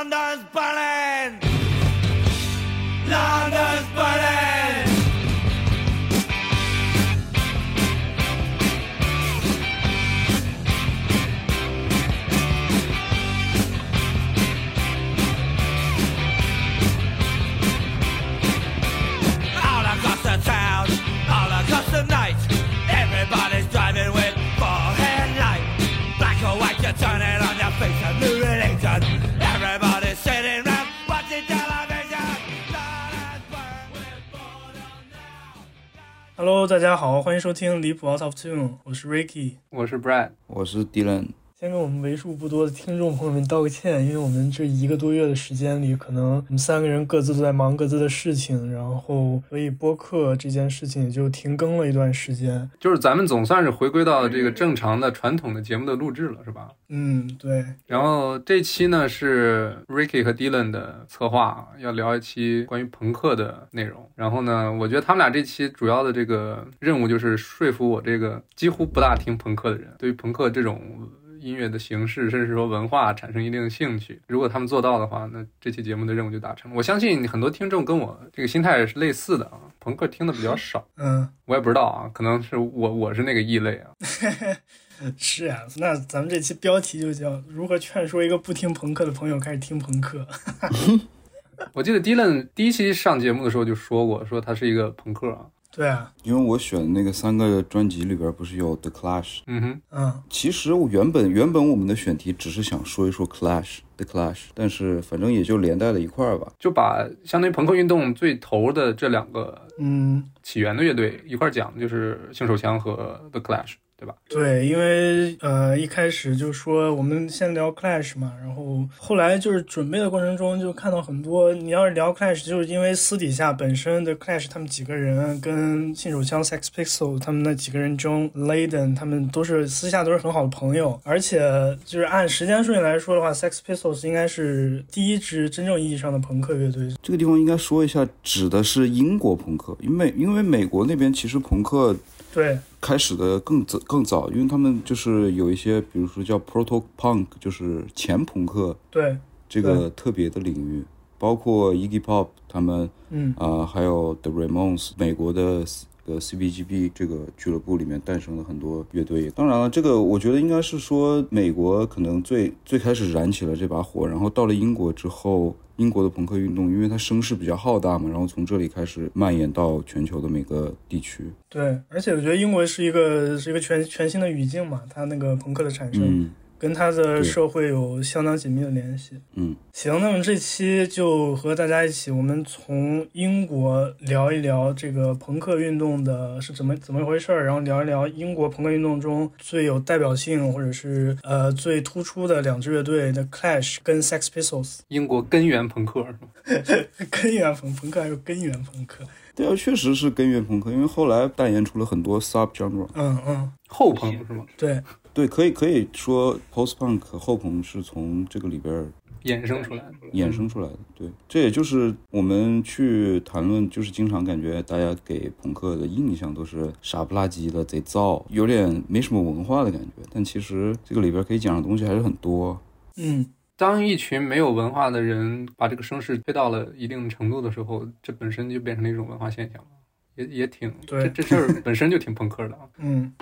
Fernandez Ballet. Hello，大家好，欢迎收听离谱 Out of Tune，我是 Ricky。我是 Brad，我是 Dylan，先跟我们为数不多的听众朋友们道个歉，因为我们这一个多月的时间里，可能我们三个人各自都在忙各自的事情，然后所以播客这件事情也就停更了一段时间。就是咱们总算是回归到这个正常的传统的节目的录制了，是吧？嗯，对，然后这期呢是 Ricky 和 Dylan 的策划，要聊一期关于朋克的内容。然后呢，我觉得他们俩这期主要的这个任务就是说服我这个几乎不大听朋克的人，对于朋克这种音乐的形式，甚至说文化产生一定的兴趣。如果他们做到的话，那这期节目的任务就达成了。我相信很多听众跟我这个心态是类似的啊，朋克听的比较少，嗯，我也不知道啊，可能是我我是那个异类啊。是啊、那咱们这期标题就叫“如何劝说一个不听朋克的朋友开始听朋克 我记得 Dylan 第一期上节目的时候就说过，说他是一个朋克啊。”。对啊，因为我选的那个三个专辑里边不是有 The Clash，嗯哼，嗯，其实我原本原本我们的选题只是想说一说 Clash The Clash，但是反正也就连带了一块儿吧。就把相当于朋克运动最头的这两个嗯，起源的乐队一块儿讲，就是性手枪和 The Clash，对吧？对，因为呃一开始就说我们先聊 Clash 嘛，然后后来就是准备的过程中就看到很多，你要是聊 Clash，就是因为私底下本身的 Clash 他们几个人跟信手枪 Sex Pistol 他们那几个人中 Layden 他们都是私下都是很好的朋友，而且就是按时间顺序来说的话，Sex Pistols 应该是第一支真正意义上的朋克乐队。这个地方应该说一下，指的是英国朋克，因为因为美国那边其实朋克对，开始的更早更早，因为他们就是有一些，比如说叫 proto punk，就是前朋克对，这个特别的领域，包括 Iggy Pop 他们嗯，啊、还有 The Ramones，美国的呃 CBGB 这个俱乐部里面诞生了很多乐队。当然了，这个我觉得应该是说美国可能最最开始燃起了这把火，然后到了英国之后，英国的朋克运动，因为它声势比较浩大嘛，然后从这里开始蔓延到全球的每个地区。对，而且我觉得英国是一个是一个全全新的语境嘛，它那个朋克的产生。嗯跟他的社会有相当紧密的联系。嗯，行，那么这期就和大家一起，我们从英国聊一聊这个朋克运动的是怎么怎么一回事儿，然后聊一聊英国朋克运动中最有代表性或者是呃最突出的两支乐队的 Clash 跟 Sex Pistols，英国根源朋克是吧？根源朋朋克还有根源朋克，对啊，确实是根源朋克，因为后来代言出了很多 sub genre。嗯嗯，后朋是吗？对，对，可以可以说 post punk 后朋是从这个里边衍生出来的。衍生出来的。对，这也就是我们去谈论，就是经常感觉大家给朋克的印象都是傻不拉几的、贼燥，有点没什么文化的感觉。但其实这个里边可以讲的东西还是很多。嗯，当一群没有文化的人把这个声势推到了一定程度的时候，这本身就变成了一种文化现象了，也也挺对这这事儿本身就挺朋克的啊。嗯。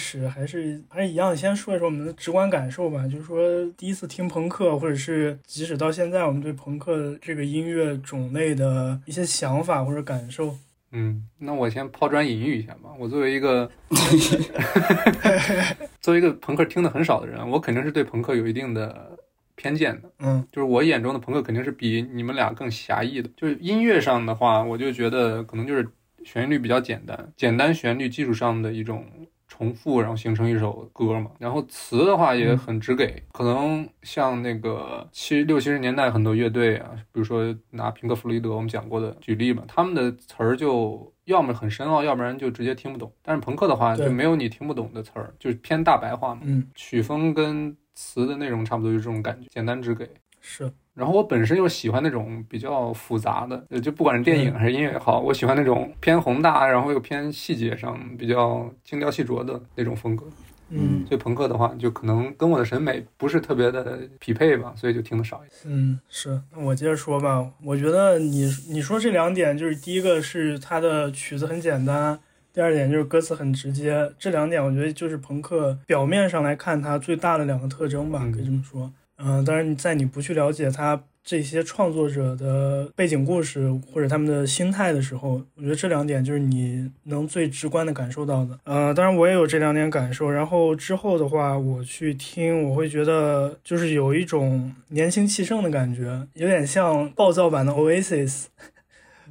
始还是还是一样，先说一说我们的直观感受吧。就是说，第一次听朋克，或者是即使到现在，我们对朋克这个音乐种类的一些想法或者感受。嗯，那我先抛砖引玉一下吧。我作为一个 作为一个朋克听的很少的人，我肯定是对朋克有一定的偏见的。嗯就是我眼中的朋克肯定是比你们俩更狭义的。就是音乐上的话，我就觉得可能就是旋律比较简单，简单旋律基础上的一种重复，然后形成一首歌嘛。然后词的话也很直给，可能像那个七六七十年代很多乐队啊，比如说拿平克·弗洛伊德我们讲过的举例嘛，他们的词儿就。要么很深奥，要不然就直接听不懂。但是朋克的话就没有你听不懂的词儿，就是偏大白话嘛。嗯，曲风跟词的内容差不多，就这种感觉，简单直给。是，然后我本身又喜欢那种比较复杂的，呃就不管是电影还是音乐也好，我喜欢那种偏宏大，然后又偏细节上比较精雕细琢的那种风格。嗯所以朋克的话，就可能跟我的审美不是特别的匹配吧，所以就听的少一些。嗯，是。那我接着说吧。我觉得你你说这两点，就是第一个是它的曲子很简单，第二点就是歌词很直接。这两点我觉得就是朋克表面上来看它最大的两个特征吧，嗯可以这么说。嗯、当然在你不去了解他这些创作者的背景故事或者他们的心态的时候，我觉得这两点就是你能最直观的感受到的。呃，当然我也有这两点感受。然后之后的话，我去听，我会觉得就是有一种年轻气盛的感觉，有点像暴躁版的 Oasis。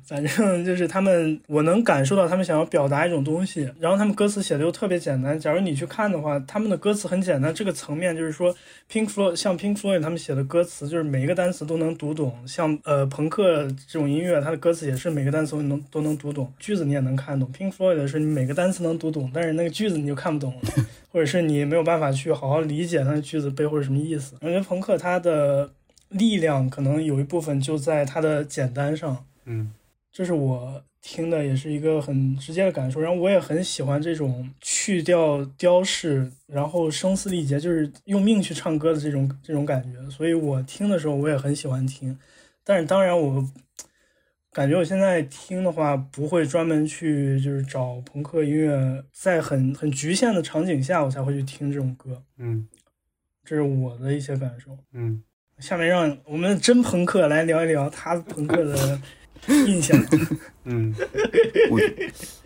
反正 就是他们，我能感受到他们想要表达一种东西，然后他们歌词写的又特别简单。假如你去看的话，他们的歌词很简单，这个层面就是说，Pink Floyd 像 Pink Floyd 他们写的歌词，就是每一个单词都能读懂。像呃朋克这种音乐，它的歌词也是每个单词都能都能读懂，句子你也能看懂。Pink Floyd 是你每个单词能读懂，但是那个句子你就看不懂了，或者是你没有办法去好好理解它的句子背后是什么意思。我觉得朋克它的力量可能有一部分就在它的简单上。嗯这是我听的，也是一个很直接的感受。然后我也很喜欢这种去掉雕饰，然后声嘶力竭，就是用命去唱歌的这种这种感觉。所以我听的时候，我也很喜欢听。但是当然，我感觉我现在听的话，不会专门去就是找朋克音乐，在很很局限的场景下，我才会去听这种歌。嗯这是我的一些感受。嗯，下面让我们真朋克来聊一聊他朋克的 印象。嗯我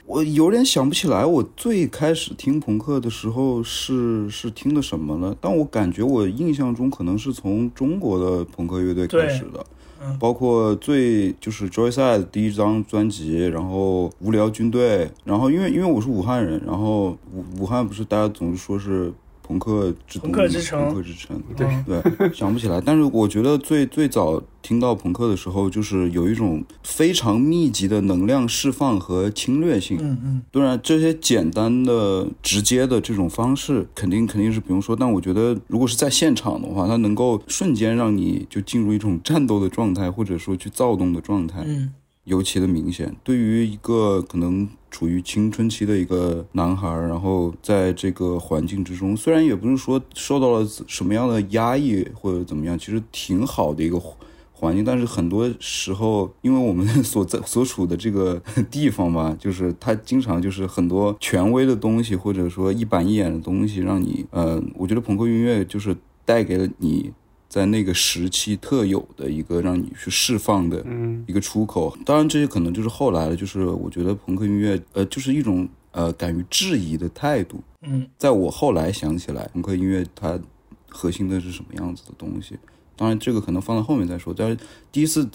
我有点想不起来，我最开始听朋克的时候是是听的什么了？但我感觉我印象中可能是从中国的朋克乐队开始的，嗯包括最就是 Joyside 第一张专辑，然后无聊军队，然后因为因为我是武汉人，然后武武汉不是大家总是说是朋克之都朋克之城朋克之城，对嗯对，想不起来。但是我觉得最最早听到朋克的时候，就是有一种非常密集的能量释放和侵略性。嗯嗯当然，这些简单的、直接的这种方式，肯定肯定是不用说。但我觉得，如果是在现场的话，它能够瞬间让你就进入一种战斗的状态，或者说去躁动的状态，嗯尤其的明显。对于一个可能处于青春期的一个男孩，然后在这个环境之中，虽然也不是说受到了什么样的压抑或者怎么样，其实挺好的一个环环境，但是很多时候，因为我们所在所处的这个地方吧，就是它经常就是很多权威的东西，或者说一板一眼的东西，让你呃，我觉得朋克音乐就是带给了你在那个时期特有的一个让你去释放的嗯一个出口。当然，这些可能就是后来的，就是我觉得朋克音乐，呃，就是一种呃敢于质疑的态度。嗯在我后来想起来，朋克音乐它核心的是什么样子的东西？当然，这个可能放到后面再说。但是第一次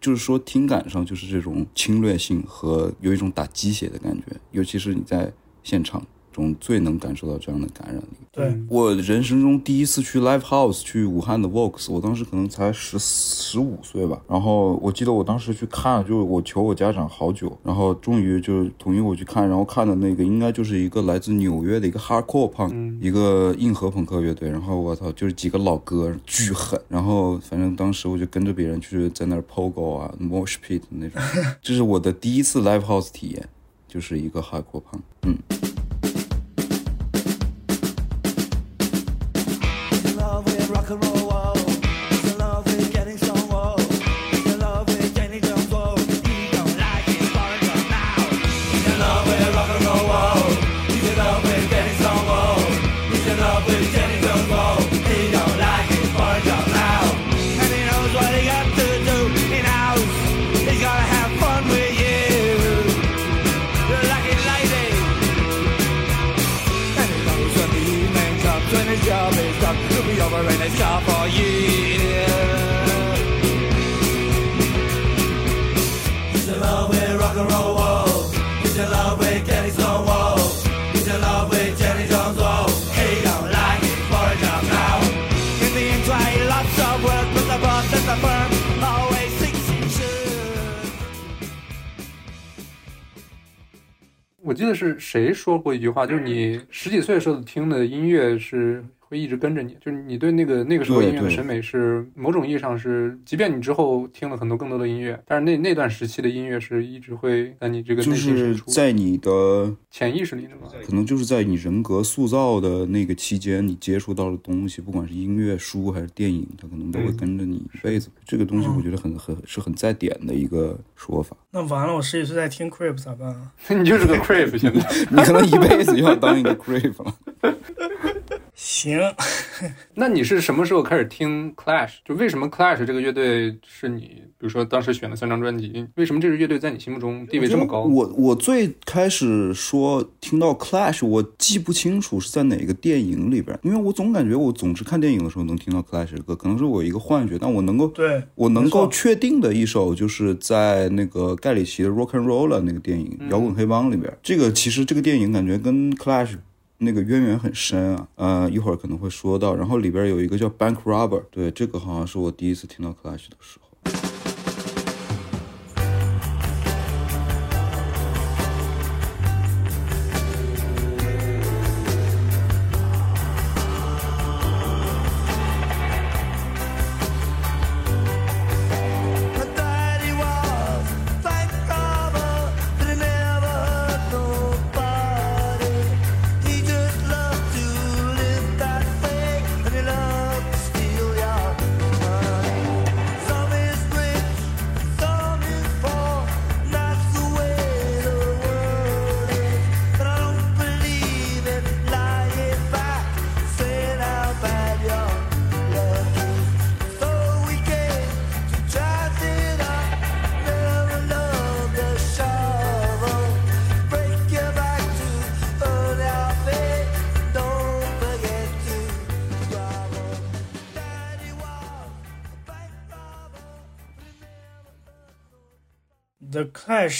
就是说听感上就是这种侵略性和有一种打鸡血的感觉，尤其是你在现场中最能感受到这样的感染力。对，嗯我人生中第一次去 live house，去武汉的 Vox，我当时可能才十十五岁吧。然后我记得我当时去看，就是我求我家长好久，然后终于就是同意我去看。然后看的那个应该就是一个来自纽约的一个 hardcore punk，、一个硬核朋克乐队。然后我操，就是几个老哥巨狠。然后反正当时我就跟着别人去在那儿 pogo 啊，mosh pit 那种，这是我的第一次 live house 体验，就是一个 hardcore punk。嗯。Rock and roll, 我记得是谁说过一句话，就是你十几岁的时候听的音乐是会一直跟着你，就是你对那个那个时候音乐的审美是某种意义上是，即便你之后听了很多更多的音乐，但是那那段时期的音乐是一直会在你这个就是、在你的潜意识里的嘛。可能就是在你人格塑造的那个期间，你接触到的东西，不管是音乐、书还是电影，它可能都会嗯跟着你一辈子。这个东西我觉得很很是很在点的一个说法。那完了，我十几岁在听 Creep 咋办啊？你就是个 creep 现在。你可能一辈子就要当一个 Creep 了。行，那你是什么时候开始听 Clash？就为什么 Clash 这个乐队是你，比如说当时选了三张专辑，为什么这支乐队在你心目中地位这么高？我我最开始说听到 Clash，我记不清楚是在哪个电影里边，因为我总感觉我总是看电影的时候能听到 Clash 的歌，可能是我一个幻觉，但我能够对，我能够确定的一首，就是在那个盖里奇的《Rock and Roll》那个电影《摇滚黑帮》里边，这个其实这个电影感觉跟 Clash 那个渊源很深啊，呃，一会儿可能会说到。然后里边有一个叫《Bank Robber》，对，这个好像是我第一次听到 Clash 的时候。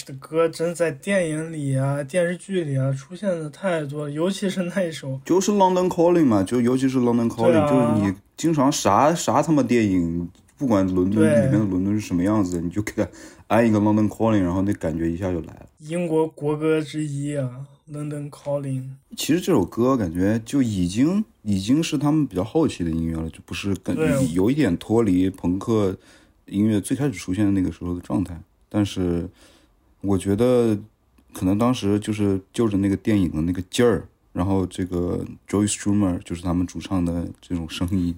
的歌真在电影里啊、电视剧里啊出现的太多了，尤其是那一首，就是 London Calling 嘛，就尤其是 London Calling，、啊就是你经常啥啥他妈电影，不管伦敦里面的伦敦是什么样子的，你就给他安一个 London Calling，然后那感觉一下就来了。英国国歌之一啊，《London Calling》。其实这首歌感觉就已经已经是他们比较后期的音乐了，就不是跟对有一点脱离朋克音乐最开始出现的那个时候的状态。但是我觉得可能当时就是就着那个电影的那个劲儿，然后这个 Joey Strummer 就是他们主唱的这种声音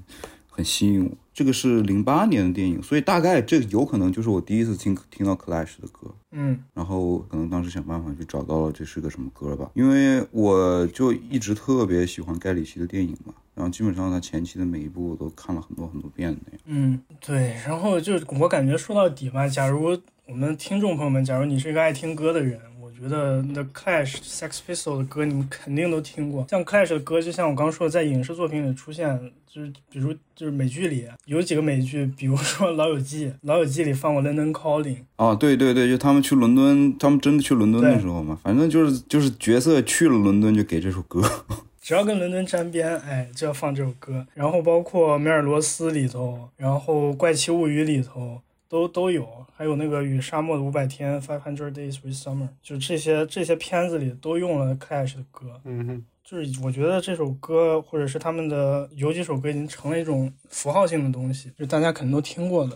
很吸引我。这个是零八年的电影，所以大概这有可能就是我第一次听听到 Clash 的歌。嗯，然后可能当时想办法去找到了这是个什么歌吧，因为我就一直特别喜欢盖里奇的电影嘛，然后基本上他前期的每一部我都看了很多很多遍那样。嗯，对，然后就我感觉说到底吧，假如我们听众朋友们，假如你是一个爱听歌的人，我觉得 The Clash、Sex Pistols 的歌你们肯定都听过。像 Clash 的歌，就像我刚说的，在影视作品里出现，就是比如就是美剧里有几个美剧，比如说《老友记》，《老友记》里放过 London Calling，啊，对对对，就他们去伦敦，他们真的去伦敦的时候嘛，反正就是就是角色去了伦敦就给这首歌。只要跟伦敦沾边，哎，就要放这首歌。然后包括梅尔罗斯里头，然后《怪奇物语》里头都都有，还有那个《与沙漠的五百天》（Five Hundred Days with Summer），就这些这些片子里都用了 Clash 的歌。嗯哼，就是我觉得这首歌或者是他们的有几首歌已经成了一种符号性的东西，就是大家肯定都听过的。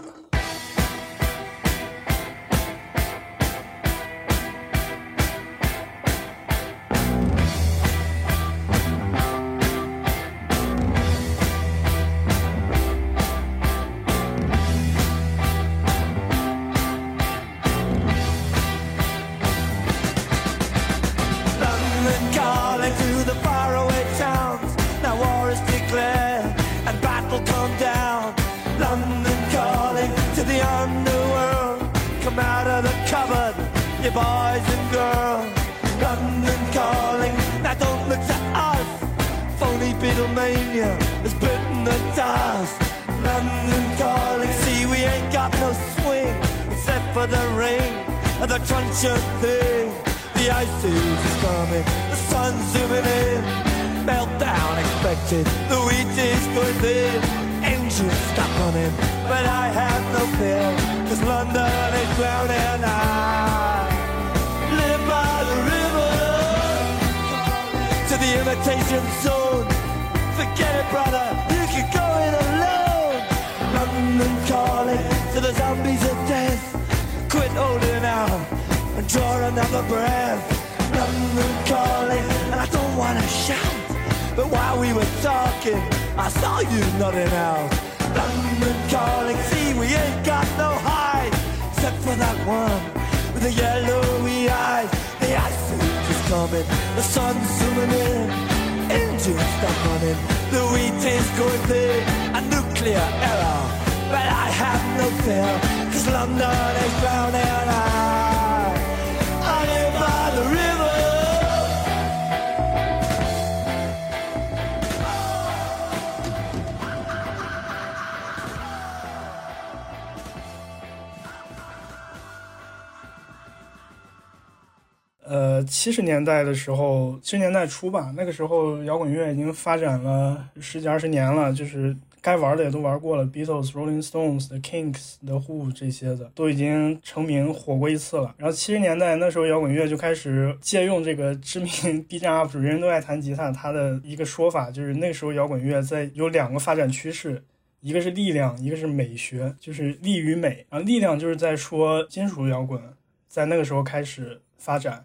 年代的时候，七十年代初吧，那个时候摇滚乐已经发展了十几二十年了，就是该玩的也都玩过了，Beatles、Rolling Stones、The Kinks、The Who 这些的都已经成名火过一次了。然后七十年代那时候摇滚乐就开始借用这个知名 B 站 UP 主人人都爱弹吉他他的一个说法，就是那时候摇滚乐在有两个发展趋势。一个是力量，一个是美学，就是力与美。然后力量就是在说金属摇滚，在那个时候开始发展，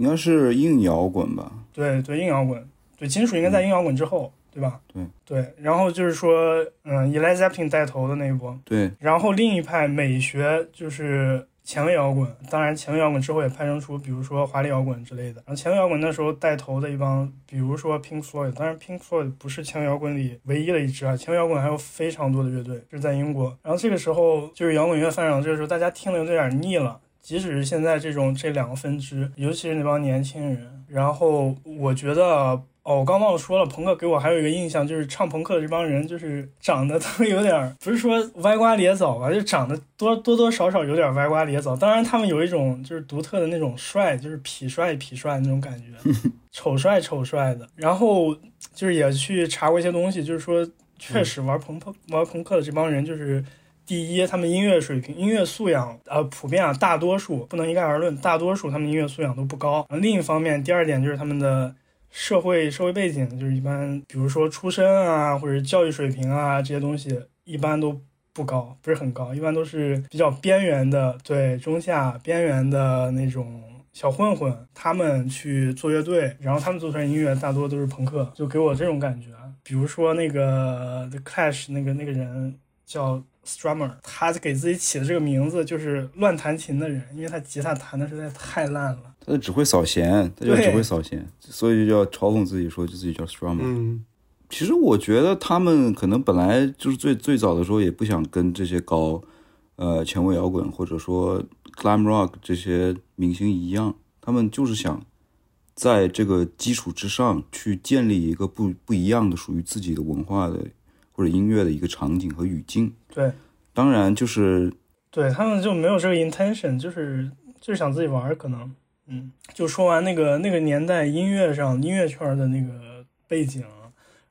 应该是硬摇滚吧？对对，硬摇滚，对金属应该在硬摇滚之后，对吧？对对，然后就是说，嗯，以 Led Zeppelin 带头的那一波，对，然后另一派美学就是前卫摇滚，当然前卫摇滚之后也派生出，比如说华丽摇滚之类的。然后前卫摇滚那时候带头的一帮，比如说 Pink Floyd，当然 Pink Floyd 不是前卫摇滚里唯一的一支啊，前卫摇滚还有非常多的乐队，就是在英国。然后这个时候就是摇滚乐发展到这个时候，大家听的有点腻了。即使是现在这种这两个分支，尤其是那帮年轻人，然后我觉得哦，我刚忘了说了，朋克给我还有一个印象，就是唱朋克的这帮人，就是长得 都有点，不是说歪瓜裂枣吧，就长得多多多少少有点歪瓜裂枣。当然，他们有一种就是独特的那种帅，就是痞帅痞帅那种感觉，丑帅丑帅的。然后就是也去查过一些东西，就是说确实玩朋克玩朋克的这帮人就是。第一，他们音乐水平、音乐素养，呃，普遍啊，大多数不能一概而论，大多数他们音乐素养都不高。另一方面，第二点就是他们的社会社会背景，就是一般，比如说出身啊，或者教育水平啊这些东西，一般都不高，不是很高，一般都是比较边缘的，对中下边缘的那种小混混，他们去做乐队，然后他们做出来音乐大多都是朋克，就给我这种感觉。比如说那个 The Clash 那个那个人叫。Strummer，他给自己起的这个名字就是乱弹琴的人，因为他吉他弹的实在太烂了。他只会扫弦，他就只会扫弦，所以就要嘲讽自己说就自己叫 Strummer。嗯，其实我觉得他们可能本来就是最最早的时候也不想跟这些搞呃前卫摇滚或者说 glam rock 这些明星一样，他们就是想在这个基础之上去建立一个不不一样的属于自己的文化的或者音乐的一个场景和语境。对，当然就是对他们就没有这个 intention，就是就是想自己玩，可能，嗯，就说完那个那个年代音乐上音乐圈的那个背景，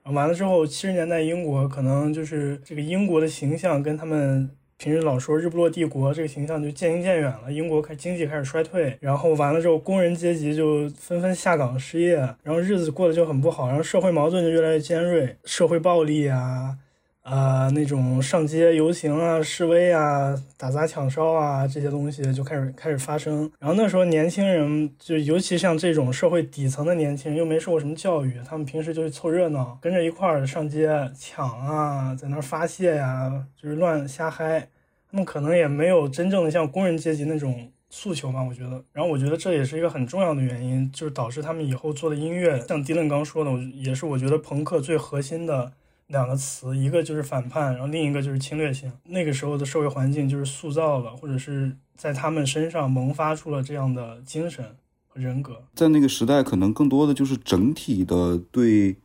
完了之后，七十年代英国可能就是这个英国的形象跟他们平时老说日不落帝国这个形象就渐行渐远了，英国开经济开始衰退，然后完了之后工人阶级就纷纷下岗失业，然后日子过得就很不好，然后社会矛盾就越来越尖锐，社会暴力啊。啊，那种上街游行啊、示威啊、打砸抢烧啊，这些东西就开始开始发生。然后那时候年轻人，就尤其像这种社会底层的年轻人，又没受过什么教育，他们平时就是凑热闹，跟着一块儿上街抢啊，在那儿发泄呀，就是乱瞎嗨。他们可能也没有真正的像工人阶级那种诉求吧，我觉得。然后我觉得这也是一个很重要的原因，就是导致他们以后做的音乐，像迪伦刚说的，也是我觉得朋克最核心的。两个词，一个就是反叛，然后另一个就是侵略性。那个时候的社会环境就是塑造了，或者是在他们身上萌发出了这样的精神和人格。在那个时代，可能更多的就是整体的对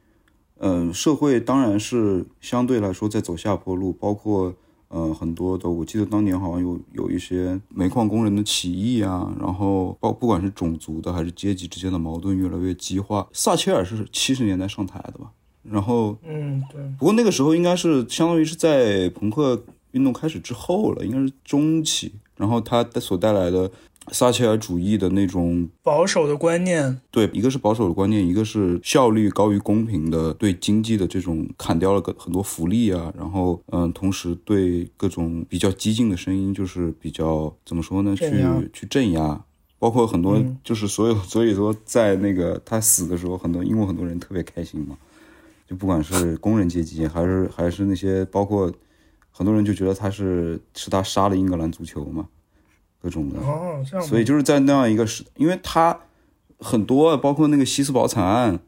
嗯、社会当然是相对来说在走下坡路，包括呃很多的，我记得当年好像有有一些煤矿工人的起义啊，然后包不管是种族的还是阶级之间的矛盾越来越激化。撒切尔是七十年代上台的吧？然后嗯，对，不过那个时候应该是相当于是在朋克运动开始之后了，应该是中期。然后他所带来的撒切尔主义的那种保守的观念，对，一个是保守的观念，一个是效率高于公平的对经济的这种砍掉了个很多福利啊，然后嗯，同时对各种比较激进的声音就是比较怎么说呢，去去镇压，包括很多嗯。就是所有，所以说在那个他死的时候，很多英国很多人特别开心嘛，就不管是工人阶级还是还是那些包括很多人就觉得他是是他杀了英格兰足球嘛，各种的，哦，这样，所以就是在那样一个时，因为他很多，包括那个西斯堡惨案，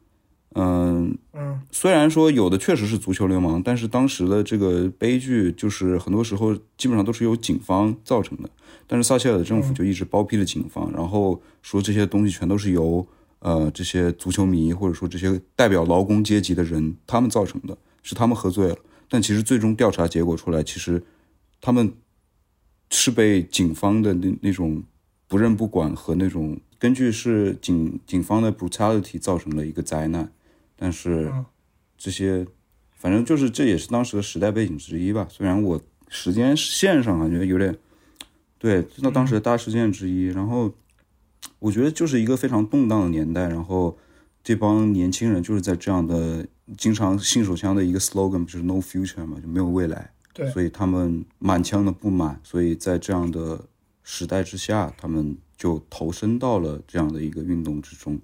嗯、嗯，虽然说有的确实是足球流氓，但是当时的这个悲剧就是很多时候基本上都是由警方造成的。但是撒切尔的政府就一直包庇了警方，然后说这些东西全都是由呃这些足球迷或者说这些代表劳工阶级的人他们造成的，是他们喝醉了。但其实最终调查结果出来，其实他们是被警方的那那种不认不管和那种根据是警警方的 brutality 造成了一个灾难，但是嗯这些反正就是这也是当时的时代背景之一吧。虽然我时间线上感觉有点对，那当时的大事件之一。然后我觉得就是一个非常动荡的年代，然后这帮年轻人就是在这样的经常信手枪的一个 slogan 就是 no future 嘛，就没有未来。对所以他们满腔的不满，所以在这样的时代之下，他们就投身到了这样的一个运动之中。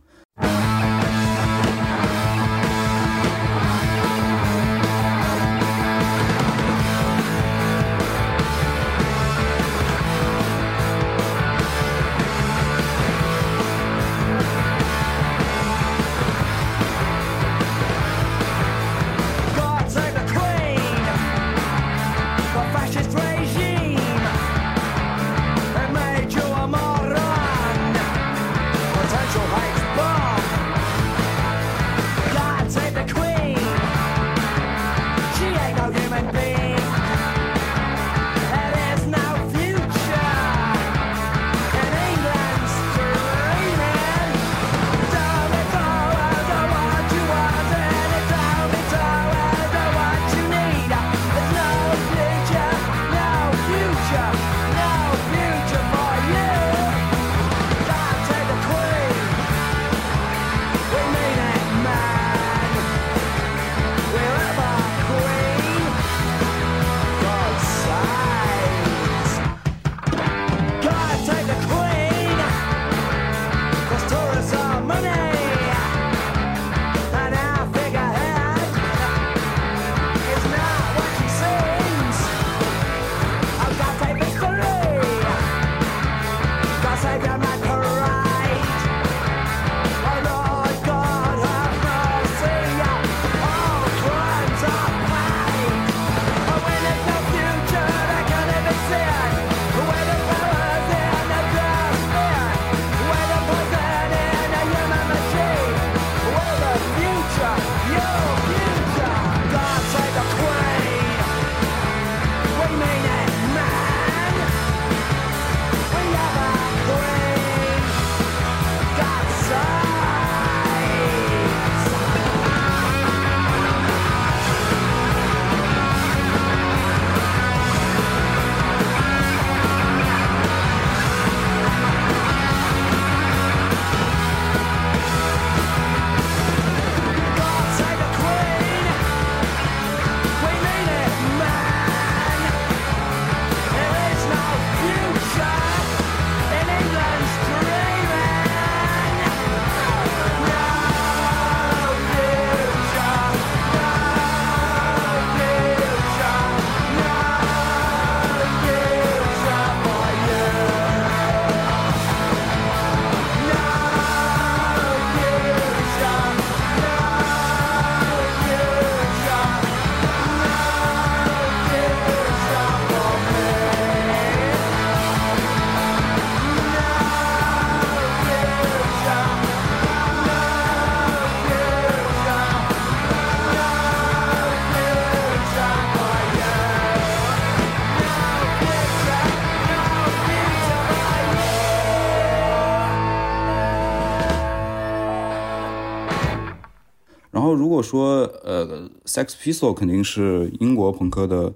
果说呃，Sex Pistol 肯定是英国朋克的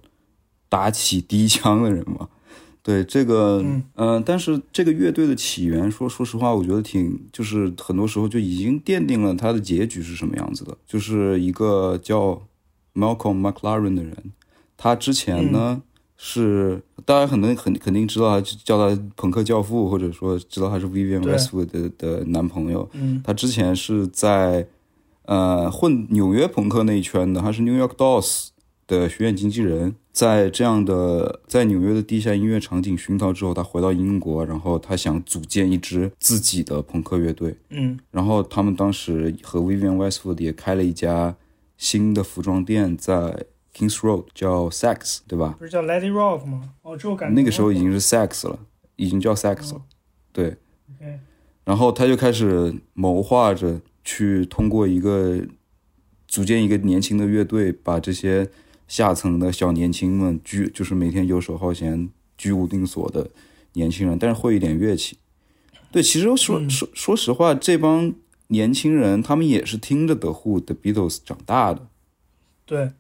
打起第一枪的人嘛。对这个，嗯呃，但是这个乐队的起源，说说实话，我觉得挺，就是很多时候就已经奠定了它的结局是什么样子的。就是一个叫 Malcolm McLaren 的人，他之前呢、是大家可能肯肯定知道他，叫他朋克教父，或者说知道他是 Vivian 对 Westwood 的的男朋友。嗯他之前是在呃混纽约朋克那一圈的，他是 New York Dolls 的学院经纪人。在这样的在纽约的地下音乐场景熏陶之后，他回到英国，然后他想组建一支自己的朋克乐队。嗯然后他们当时和 Vivian Westwood 也开了一家新的服装店，在 Kings Road，叫 Sex，对吧？不是叫 Lady Rock 吗？哦，这我感觉那个时候已经是 Sex 了，已经叫 Sex 了。对，OK 然后他就开始谋划着去通过一个组建一个年轻的乐队，把这些下层的小年轻们居，就是每天游手好闲、居无定所的年轻人，但是会一点乐器。对，其实说、嗯说说实话，这帮年轻人他们也是听着 The Who 的 Beatles 长大的。对，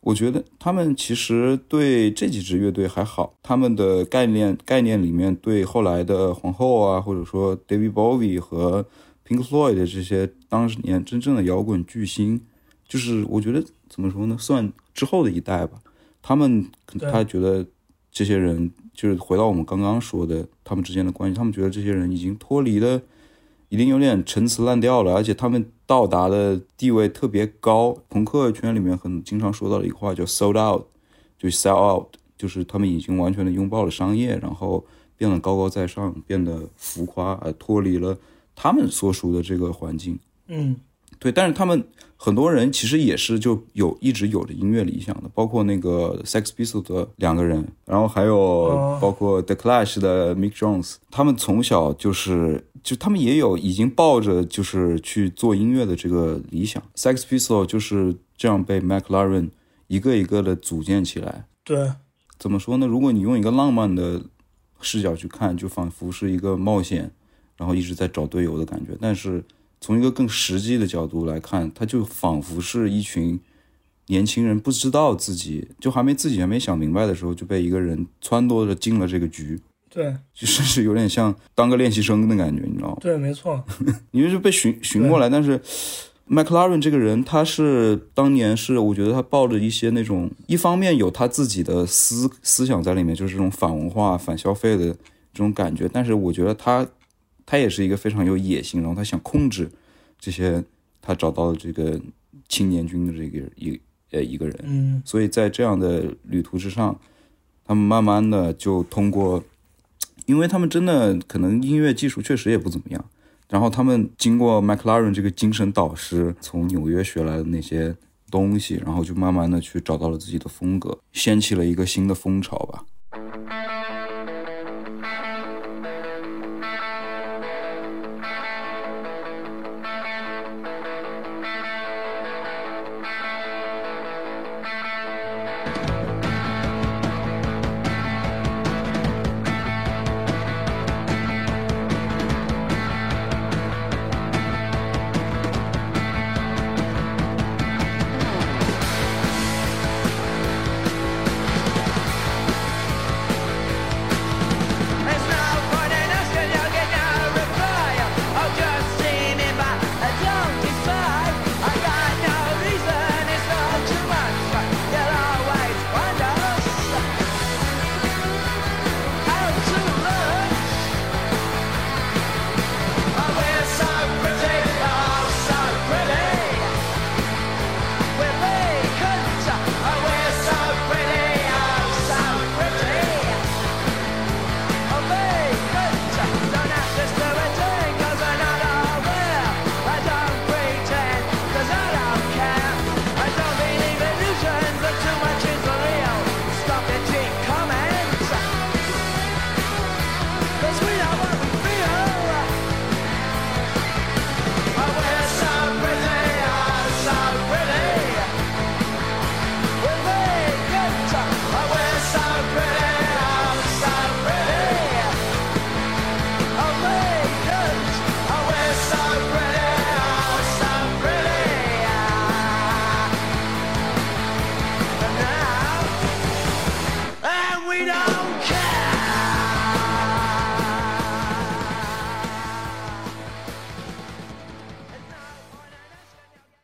我觉得他们其实对这几支乐队还好，他们的概念概念里面对后来的皇后啊，或者说 David Bowie 和 Pink Floyd 的这些当年真正的摇滚巨星，就是我觉得怎么说呢，算之后的一代吧。他们他觉得这些人就是回到我们刚刚说的他们之间的关系，他们觉得这些人已经脱离了，已经有点陈词滥调了，而且他们到达的地位特别高。朋克圈里面很经常说到的一个话叫 “sold out”，就 “sell out”，就是他们已经完全的拥抱了商业，然后变得高高在上，变得浮夸，而脱离了他们所属的这个环境。嗯对，但是他们很多人其实也是就有一直有着音乐理想的，包括那个 Sex Pistols 的两个人，然后还有哦包括 The Clash 的 Mick Jones，他们从小就是就他们也有已经抱着就是去做音乐的这个理想。Sex Pistols 就是这样被 McLaren 一个一个的组建起来。对，怎么说呢？如果你用一个浪漫的视角去看，就仿佛是一个冒险，然后一直在找队友的感觉。但是从一个更实际的角度来看，他就仿佛是一群年轻人不知道自己就还没自己还没想明白的时候，就被一个人撺掇着进了这个局，对就甚至有点像当个练习生的感觉，你知道吗？对，没错，你就是被寻寻过来，但是麦克拉伦这个人，他是当年是我觉得他抱着一些那种，一方面有他自己的思思想在里面，就是这种反文化、反消费的这种感觉，但是我觉得他他也是一个非常有野心，然后他想控制这些他找到的这个青年军的这个一呃一个人，嗯所以在这样的旅途之上，他们慢慢的就通过，因为他们真的可能音乐技术确实也不怎么样，然后他们经过 McLaren 这个精神导师从纽约学来的那些东西，然后就慢慢的去找到了自己的风格，掀起了一个新的风潮吧。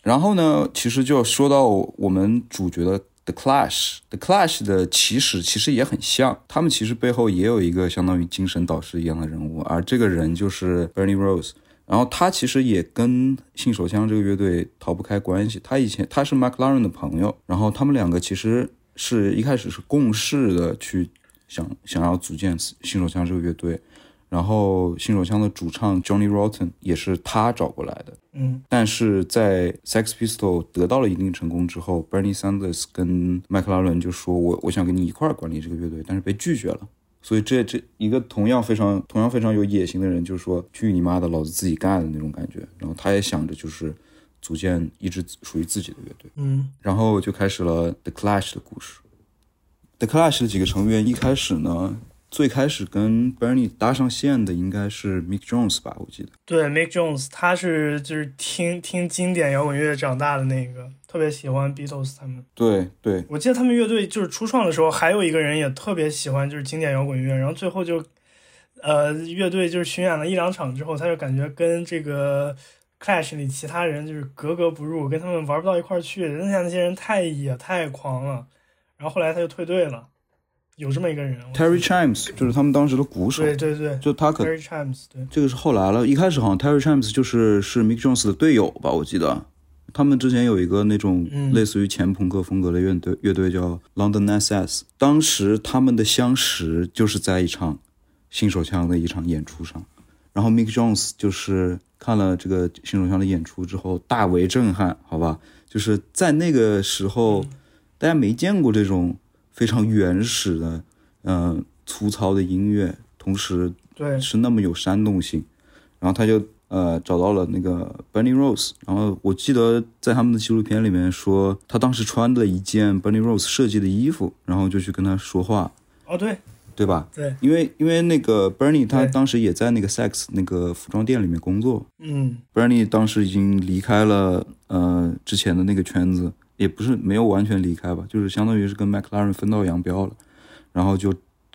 然后呢，其实就说到我们主角的 The Clash，The Clash 的起始其实也很像，他们其实背后也有一个相当于精神导师一样的人物，而这个人就是 Bernie Rose。然后他其实也跟信手枪这个乐队逃不开关系，他以前他是 McLaren 的朋友，然后他们两个其实是一开始是共事的，去想想要组建信手枪这个乐队。然后新手枪的主唱 Johnny Rotten 也是他找过来的，嗯，但是在 Sex Pistol 得到了一定成功之后，Bernie Sanders 跟麦克拉伦就说：“我我想跟你一块儿管理这个乐队，但是被拒绝了。”所以这这一个同样非常同样非常有野心的人，就是说去你妈的，老子自己干的那种感觉。然后他也想着就是组建一支属于自己的乐队，嗯，然后就开始了 The Clash 的故事。The Clash 的几个成员一开始呢。最开始跟 Bernie 搭上线的应该是 Mick Jones 吧，我记得。对，Mick Jones，他是就是听听经典摇滚乐长大的那个，特别喜欢 Beatles 他们。对对，我记得他们乐队就是初创的时候，还有一个人也特别喜欢就是经典摇滚乐，然后最后就，呃，乐队就是巡演了一两场之后，他就感觉跟这个 Clash 里其他人就是格格不入，跟他们玩不到一块儿去，剩下那些人太野太狂了，然后后来他就退队了。有这么一个人，Terry Chimes 就是他们当时的鼓手。对对对，就他可 Terry Chimes 对，这个是后来了。一开始好像 Terry Chimes 就是是 Mick Jones 的队友吧，我记得。他们之前有一个那种类似于前朋克风格的乐队，乐队叫 London SS。当时他们的相识就是在一场新手枪的一场演出上，然后 Mick Jones 就是看了这个新手枪的演出之后大为震撼，好吧？就是在那个时候，大家没见过这种。非常原始的，嗯，粗糙的音乐，同时对是那么有煽动性，然后他就呃找到了那个 Bernie Rose，然后我记得在他们的纪录片里面说，他当时穿的一件 Bernie Rose 设计的衣服，然后就去跟他说话。哦，对，对吧？对，因为因为那个 Bernie 他当时也在那个 Sex 那个服装店里面工作。嗯，Bernie 当时已经离开了呃之前的那个圈子。也不是没有完全离开吧，就是相当于是跟麦克拉伦分道扬镳了，然后就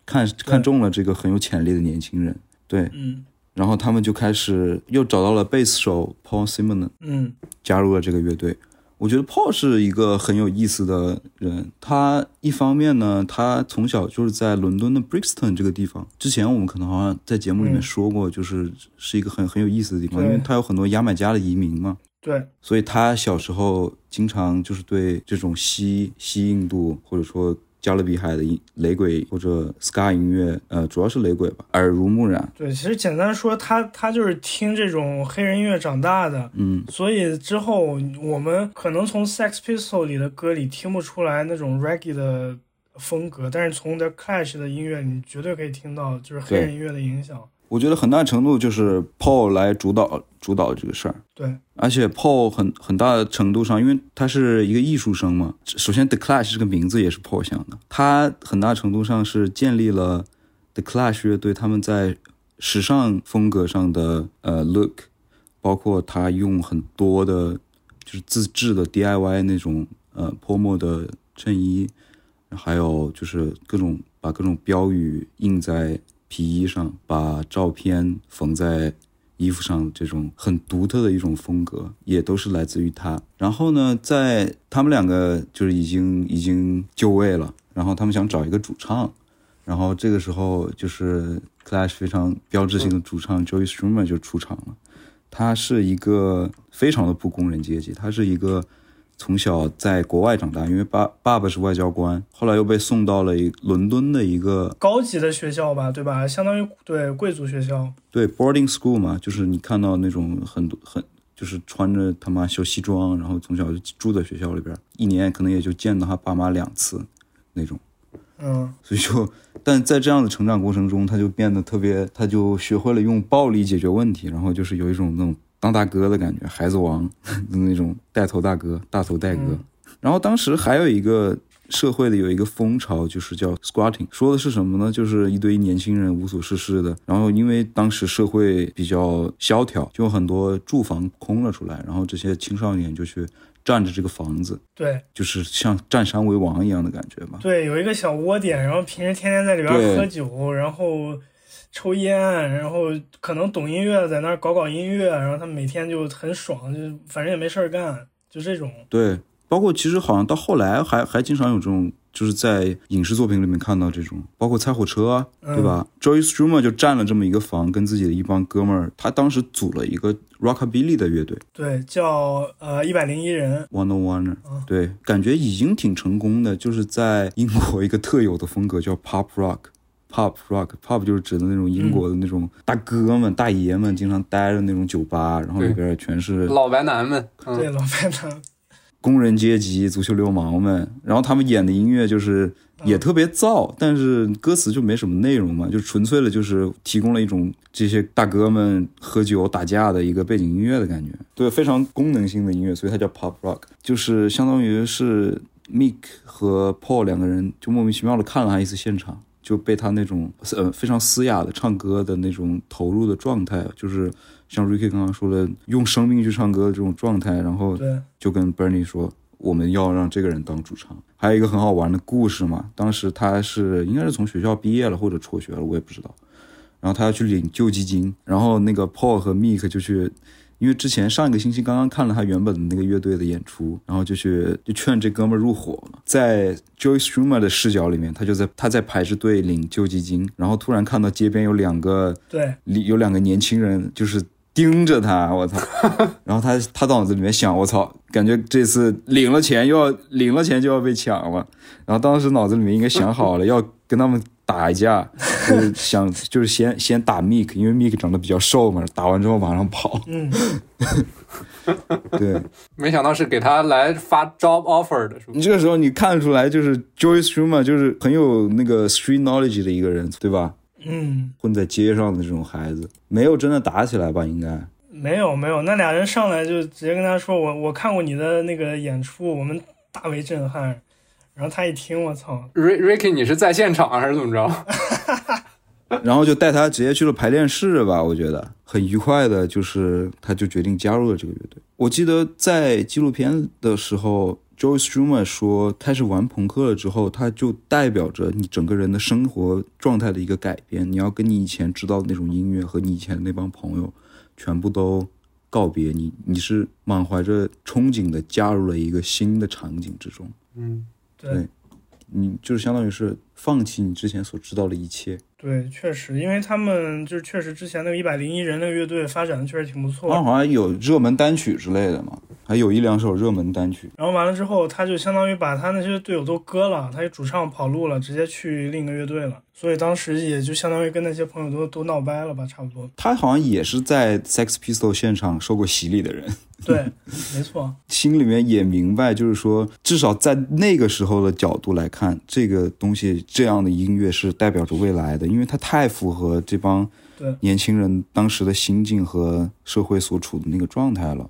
看看中了这个很有潜力的年轻人，对，嗯，然后他们就开始又找到了贝斯手 Paul Simon，嗯，加入了这个乐队。我觉得 Paul 是一个很有意思的人，他一方面呢，他从小就是在伦敦的 Brixton 这个地方，之前我们可能好像在节目里面说过，就是是一个很很有意思的地方，因为他有很多牙买加的移民嘛。对，所以他小时候经常就是对这种西西印度或者说加勒比海的雷鬼或者 ska 音乐，呃，主要是雷鬼吧，耳濡目染。对，其实简单说，他他就是听这种黑人音乐长大的，嗯，所以之后我们可能从 Sex p i s t o l 里的歌里听不出来那种 reggae 的风格，但是从 The Clash 的音乐，你绝对可以听到就是黑人音乐的影响。我觉得很大程度就是 Paul 来主导主导这个事儿，对，而且 Paul 很很大的程度上，因为他是一个艺术生嘛，首先 The Clash 这个名字也是 Paul 想的，他很大程度上是建立了 The Clash 乐队他们在时尚风格上的呃 look，包括他用很多的就是自制的 DIY 那种呃泼墨的衬衣，还有就是各种把各种标语印在。皮衣上把照片缝在衣服上，这种很独特的一种风格，也都是来自于他。然后呢，在他们两个就是已经已经就位了，然后他们想找一个主唱，然后这个时候就是 Clash 非常标志性的主唱 Joey Strummer 就出场了。他是一个非常的不工人阶级，他是一个。从小在国外长大，因为爸爸爸是外交官，后来又被送到了一伦敦的一个高级的学校吧，对吧？相当于对贵族学校，对 boarding school 嘛，就是你看到那种很多很就是穿着他妈小西装，然后从小就住在学校里边，一年可能也就见到他爸妈两次那种，嗯，所以就但在这样的成长过程中，他就变得特别，他就学会了用暴力解决问题，然后就是有一种那种。当大哥的感觉，孩子王的那种带头大哥，大头带哥。然后当时还有一个社会的有一个风潮，就是叫 squatting，说的是什么呢？就是一堆年轻人无所事事的。然后因为当时社会比较萧条，就很多住房空了出来，然后这些青少年就去占着这个房子，对，就是像占山为王一样的感觉吧。对，有一个小窝点，然后平时天天在里边喝酒，然后。抽烟，然后可能懂音乐，在那儿搞搞音乐，然后他们每天就很爽，就反正也没事儿干，就这种。对，包括其实好像到后来还还经常有这种，就是在影视作品里面看到这种，包括拆火车啊，对吧、j o y Strummer 就占了这么一个房，跟自己的一帮哥们儿，他当时组了一个 Rockabilly 的乐队对，叫呃一百零一人，One on One，对，感觉已经挺成功的，就是在英国一个特有的风格叫 Pop Rock。Pop rock，pop 就是指的那种英国的那种大哥们、大爷们经常待着那种酒吧，然后里边全是老白男们，嗯，对，老白男，工人阶级、足球流氓们，然后他们演的音乐就是也特别燥，但是歌词就没什么内容嘛，就纯粹的就是提供了一种这些大哥们喝酒打架的一个背景音乐的感觉，对，非常功能性的音乐，所以它叫 pop rock，就是相当于是 Mick 和 Paul 两个人就莫名其妙的看了他一次现场。就被他那种呃非常嘶哑的唱歌的那种投入的状态，就是像 Ricky 刚刚说的，用生命去唱歌的这种状态，然后，就跟 Bernie 说，我们要让这个人当主唱。还有一个很好玩的故事嘛，当时他是应该是从学校毕业了或者辍学了，我也不知道。然后他要去领救济金，然后那个 Paul 和 Mike 就去，因为之前上一个星期刚刚看了他原本的那个乐队的演出，然后就去就劝这哥们儿入伙嘛。在 Joy Strummer 的视角里面，他就在他在排着队领救济金，然后突然看到街边有两个对，有两个年轻人就是盯着他，我操！然后他他脑子里面想，我操，感觉这次领了钱又要领了钱就要被抢了。然后当时脑子里面应该想好了，要跟他们打一架，就是想就是先先打 Mick，因为 Mick 长得比较瘦嘛，打完之后马上跑。嗯，对没想到是给他来发 job offer 的，是不你这个时候你看出来，就是 Joyce Schumer 就是很有那个 street knowledge 的一个人，对吧？嗯，混在街上的这种孩子，没有真的打起来吧？应该。没有没有，那俩人上来就直接跟他说，我我看过你的那个演出，我们大为震撼。然后他一听，我操，Rick Ricky，你是在现场还是怎么着？然后就带他直接去了排练室吧，我觉得很愉快的，就是他就决定加入了这个乐队。我记得在纪录片的时候，Joey Strummer 说，开始玩朋克了之后，他就代表着你整个人的生活状态的一个改变。你要跟你以前知道的那种音乐和你以前的那帮朋友全部都告别，你你是满怀着憧憬的加入了一个新的场景之中，嗯，对你就是相当于是放弃你之前所知道的一切。对，确实，因为他们就是确实之前那个一百零一人那个乐队发展的确实挺不错的。他好像有热门单曲之类的嘛，还有一两首热门单曲。然后完了之后，他就相当于把他那些队友都割了，他主唱跑路了，直接去另一个乐队了。所以当时也就相当于跟那些朋友都都闹掰了吧，差不多。他好像也是在 Sex Pistol 现场受过洗礼的人，对，没错，心里面也明白，就是说，至少在那个时候的角度来看，这个东西这样的音乐是代表着未来的，因为它太符合这帮年轻人当时的心境和社会所处的那个状态了。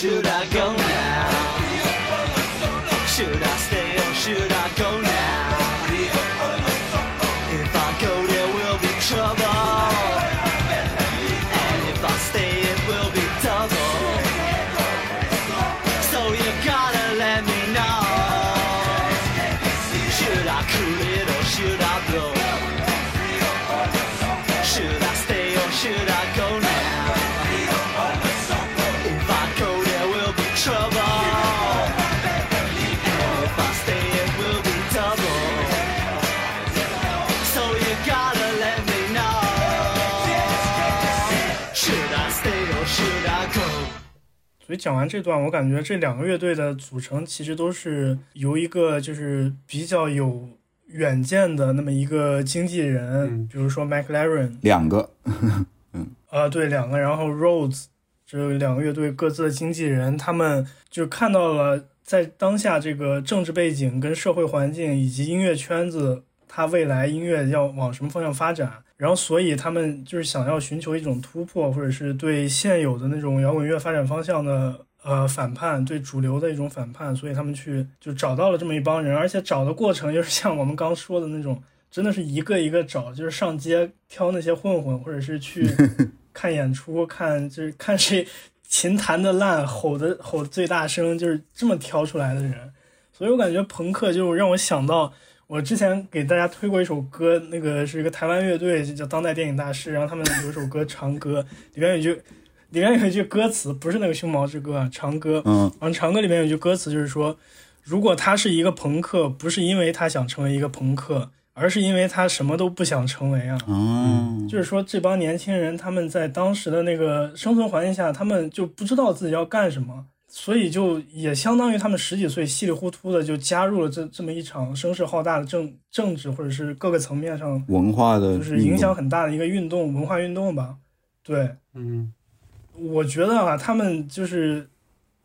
Should I go 所以讲完这段，我感觉这两个乐队的组成其实都是由一个就是比较有远见的那么一个经纪人，嗯。比如说 McLaren，两个，嗯 呃，对，两个，然后 Rhodes 这两个乐队各自的经纪人，他们就看到了在当下这个政治背景、跟社会环境以及音乐圈子，它未来音乐要往什么方向发展，然后所以他们就是想要寻求一种突破，或者是对现有的那种摇滚乐发展方向的呃反叛，对主流的一种反叛，所以他们去就找到了这么一帮人，而且找的过程就是像我们刚说的那种。真的是一个一个找，就是上街挑那些混混，或者是去 看演出，看就是看谁琴弹的烂，吼的吼最大声，就是这么挑出来的人。所以我感觉朋克就让我想到，我之前给大家推过一首歌，那个是一个台湾乐队，就叫当代电影大师，然后他们有一首歌《长歌》，里面有一句，里面有一句歌词，不是那个胸毛之歌啊，《长歌》。嗯然后《长歌》里面有一句歌词，就是说，如果他是一个朋克，不是因为他想成为一个朋克，而是因为他什么都不想成为啊。嗯，就是说，这帮年轻人他们在当时的那个生存环境下，他们就不知道自己要干什么，所以就也相当于他们十几岁稀里糊涂的就加入了这这么一场声势浩大的政政治或者是各个层面上文化的就是影响很大的一个运动文化运动吧。对，嗯我觉得啊，他们就是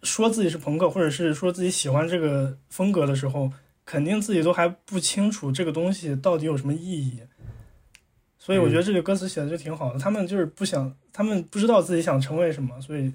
说自己是朋克，或者是说自己喜欢这个风格的时候，肯定自己都还不清楚这个东西到底有什么意义。所以我觉得这个歌词写的就挺好的。他们就是不想，他们不知道自己想成为什么，所以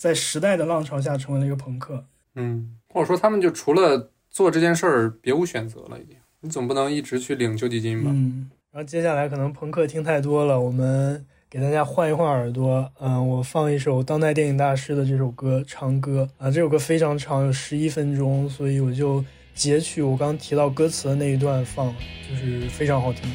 在时代的浪潮下成为了一个朋克。嗯，或者说他们就除了做这件事儿别无选择了，已经。你总不能一直去领救济金吧？嗯，然后接下来可能朋克听太多了，我们给大家换一换耳朵。嗯，我放一首当代电影大师的这首歌《长歌》啊，这首歌非常长，有十一分钟，所以我就截取我刚提到歌词的那一段放，就是非常好听。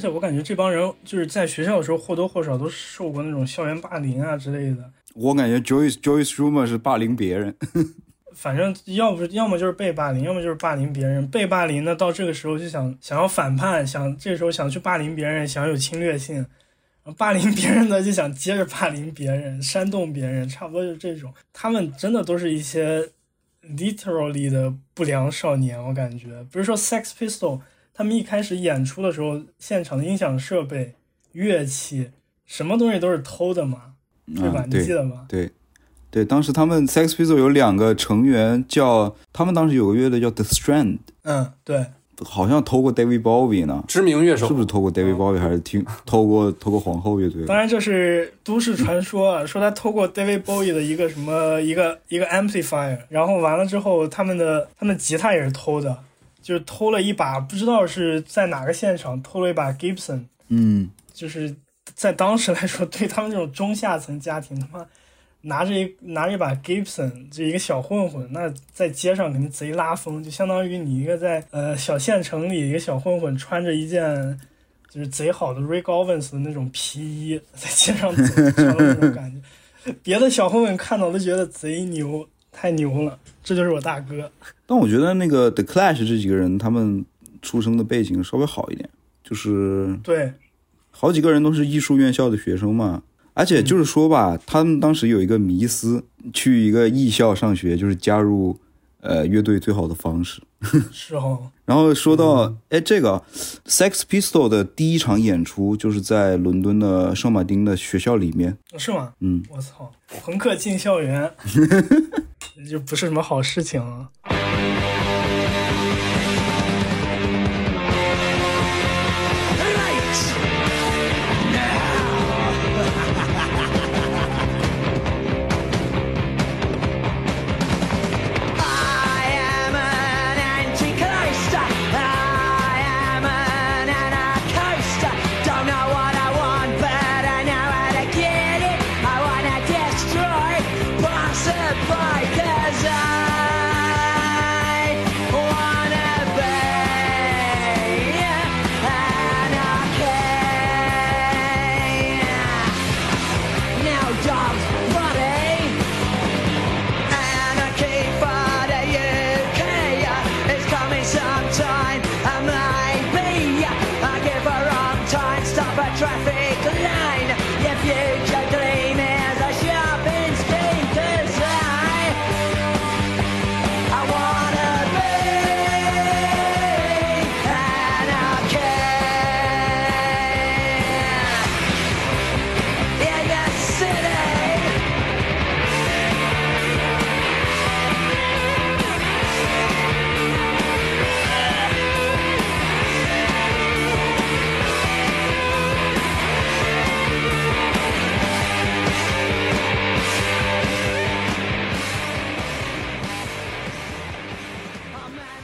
而且我感觉这帮人就是在学校的时候或多或少都受过那种校园霸凌啊之类的。我感觉 Joyce Joyce Rumor 是霸凌别人，反正要不要么就是被霸凌，要么就是霸凌别人。被霸凌的到这个时候就想想要反叛，想这时候想去霸凌别人，想有侵略性；霸凌别人的就想接着霸凌别人，煽动别人，差不多就是这种。他们真的都是一些 literally 的不良少年，我感觉。比如说 Sex Pistol，他们一开始演出的时候，现场的音响设备、乐器，什么东西都是偷的嘛，对吧？啊对你记得吗？对，对，当时他们 Sex Pistol 有两个成员叫，他们当时有个乐队叫 The Strand，嗯，对。好像偷过 David Bowie 呢，知名乐手是不是偷过 David Bowie 还是听偷过偷过皇后乐队？当然，这是都市传说啊，说他偷过 David Bowie 的一个什么一个一个 amplifier，然后完了之后，他们的他们吉他也是偷的，就是偷了一把，不知道是在哪个现场偷了一把 Gibson，嗯，就是在当时来说，对他们这种中下层家庭，他妈拿着一拿着一把 Gibson，就一个小混混，那在街上肯定贼拉风，就相当于你一个在呃小县城里一个小混混穿着一件就是贼好的 Rick Owens 的那种皮衣在街上走，差不多这种感觉。别的小混混看到都觉得贼牛，太牛了，这就是我大哥。但我觉得那个 The Clash 这几个人，他们出生的背景稍微好一点，就是对，好几个人都是艺术院校的学生嘛。而且就是说吧，他们当时有一个迷思，去一个艺校上学就是加入呃乐队最好的方式。是哦，然后说到，哎，这个 Sex Pistol 的第一场演出就是在伦敦的圣马丁的学校里面，是吗？嗯，我操，朋克进校园，就不是什么好事情啊。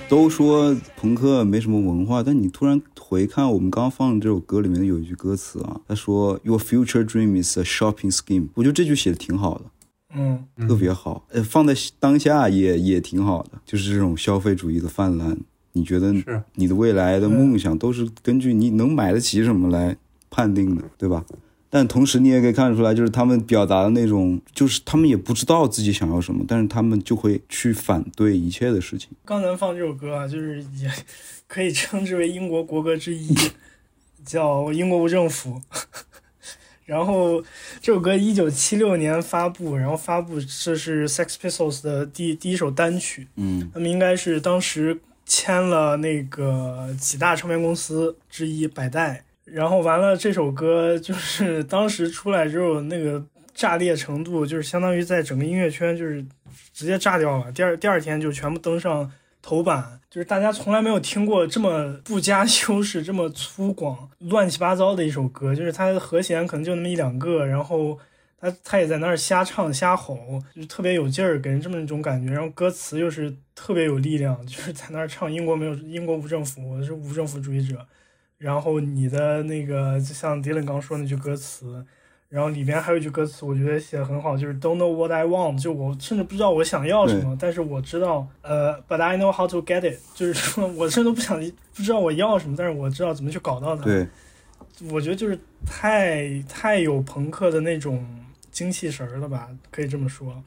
都说朋克没什么文化，但你突然回看我们刚刚放的这首歌里面有一句歌词啊，他说 “Your future dream is a shopping scheme”，我觉得这句写的挺好的，嗯，特别好。呃，放在当下也也挺好的，就是这种消费主义的泛滥。你觉得是你的未来的梦想都是根据你能买得起什么来判定的，对吧？但同时你也可以看出来，就是他们表达的那种，就是他们也不知道自己想要什么，但是他们就会去反对一切的事情。刚才放这首歌啊，就是也可以称之为英国国歌之一，叫《英国无政府》。然后这首歌一九七六年发布，然后发布这是 Sex Pistols 的第第一首单曲，嗯他们应该是当时签了那个几大唱片公司之一百代，然后完了这首歌就是当时出来之后那个炸裂程度，就是相当于在整个音乐圈就是直接炸掉了，第二第二天就全部登上头版，就是大家从来没有听过这么不加修饰、这么粗犷、乱七八糟的一首歌，就是它的和弦可能就那么一两个，然后。他他也在那儿瞎唱瞎吼，就是特别有劲儿，给人这么一种感觉。然后歌词又是特别有力量，就是在那儿唱英国没有英国无政府，我是无政府主义者。然后你的那个就像迪伦刚说那句歌词，然后里边还有一句歌词，我觉得写的很好，就是 Don't know what I want，就我甚至不知道我想要什么，但是我知道，呃，But I know how to get it，就是说我甚至都不想不知道我要什么，但是我知道怎么去搞到它。对，我觉得就是太太有朋克的那种精气神儿了吧，可以这么说。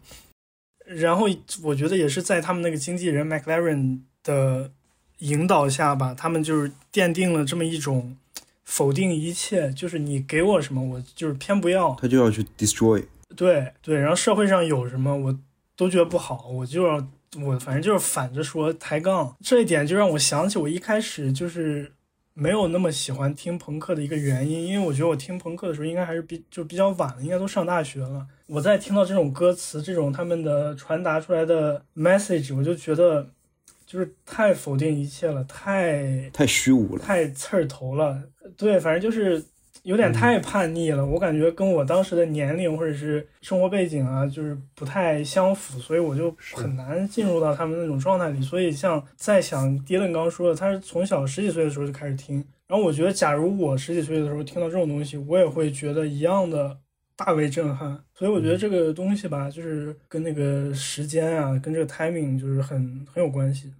然后我觉得也是在他们那个经纪人 McLaren 的引导下吧，他们就是奠定了这么一种否定一切，就是你给我什么，我就是偏不要。他就要去 destroy。对对，然后社会上有什么我都觉得不好，我就要我反正就是反着说抬杠，这一点就让我想起我一开始就是没有那么喜欢听朋克的一个原因，因为我觉得我听朋克的时候应该还是比就比较晚了，应该都上大学了。我在听到这种歌词，这种他们的传达出来的 message，我就觉得就是太否定一切了，太太虚无了。太刺儿头了。对，反正就是有点太叛逆了。我感觉跟我当时的年龄或者是生活背景啊，就是不太相符，所以我就很难进入到他们那种状态里。所以像在想迪伦刚刚说的，他是从小十几岁的时候就开始听，然后我觉得假如我十几岁的时候听到这种东西，我也会觉得一样的。大为震撼，所以我觉得这个东西吧，就是跟那个时间啊，跟这个 timing 就是很很有关系。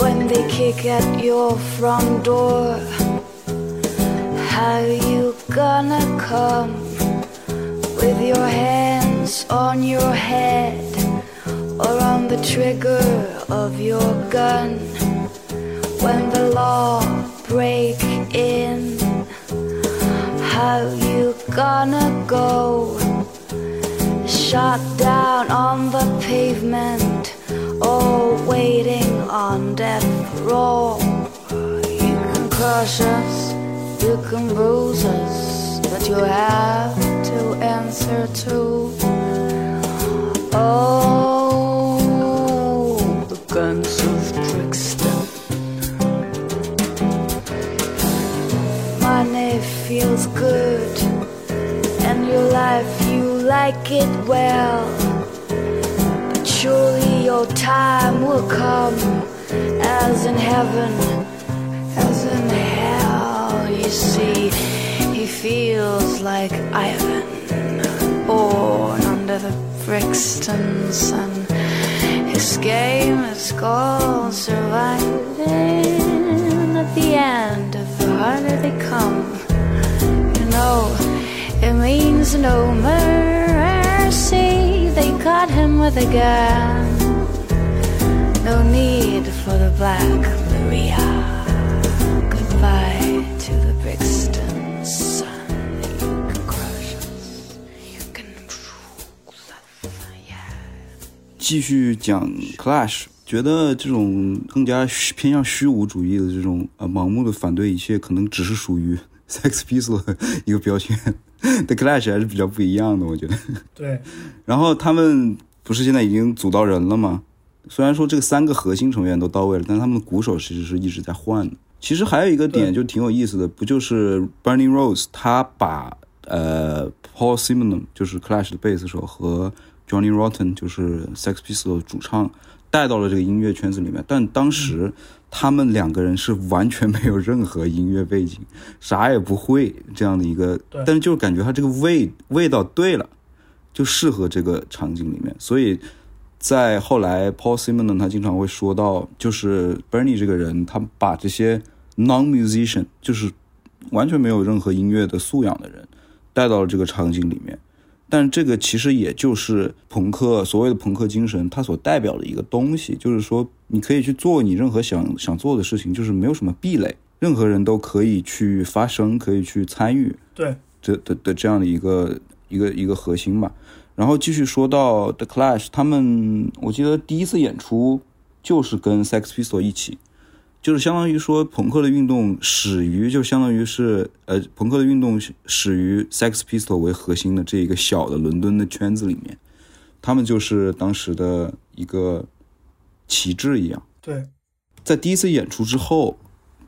when they kick at your front door. How you gonna come with your hands on your head or on the trigger of your gun when the law break in? How you gonna go? Shot down on the pavement or waiting on death row. You can crush us, you can bruise us, but you have to answer to. Oh, the guns of Brixton. Money feels good, and your life you like it well. But surely your time will come, as in heaven, as in hell. You see, feels like Ivan, born under the Brixton sun. His game is called surviving. At the end of the harder they come, you know, it means no mercy. They caught him with a gun. No need for the Black Maria. 继续讲 Clash，觉得这种更加偏向虚无主义的这种呃盲目的反对一切，可能只是属于 Sex Pistols 的一个标签。The Clash 还是比较不一样的，我觉得。对，然后他们不是现在已经组到人了吗？虽然说这个三个核心成员都到位了，但他们的鼓手其实是一直在换的。其实还有一个点就挺有意思的，不就是 Bernie Rose 他把呃 Paul Simon 就是 Clash 的贝斯手和 Johnny Rotten 就是 Sex Pistols 的主唱带到了这个音乐圈子里面，但当时他们两个人是完全没有任何音乐背景，啥也不会这样的一个对，但是就是感觉他这个味味道对了，就适合这个场景里面，所以在后来 Paul Simon 呢，他经常会说到，就是 Bernie 这个人，他把这些 non musician，就是完全没有任何音乐的素养的人，带到了这个场景里面。但这个其实也就是朋克所谓的朋克精神，它所代表的一个东西，就是说你可以去做你任何想想做的事情，就是没有什么壁垒，任何人都可以去发声，可以去参与。对，这的的这样的一个一个一个核心吧。然后继续说到 The Clash，他们我记得第一次演出就是跟 Sex Pistols 一起，就是相当于说朋克的运动始于就相当于是呃朋克的运动始于 Sex Pistols 为核心的这一个小的伦敦的圈子里面，他们就是当时的一个旗帜一样。对，在第一次演出之后，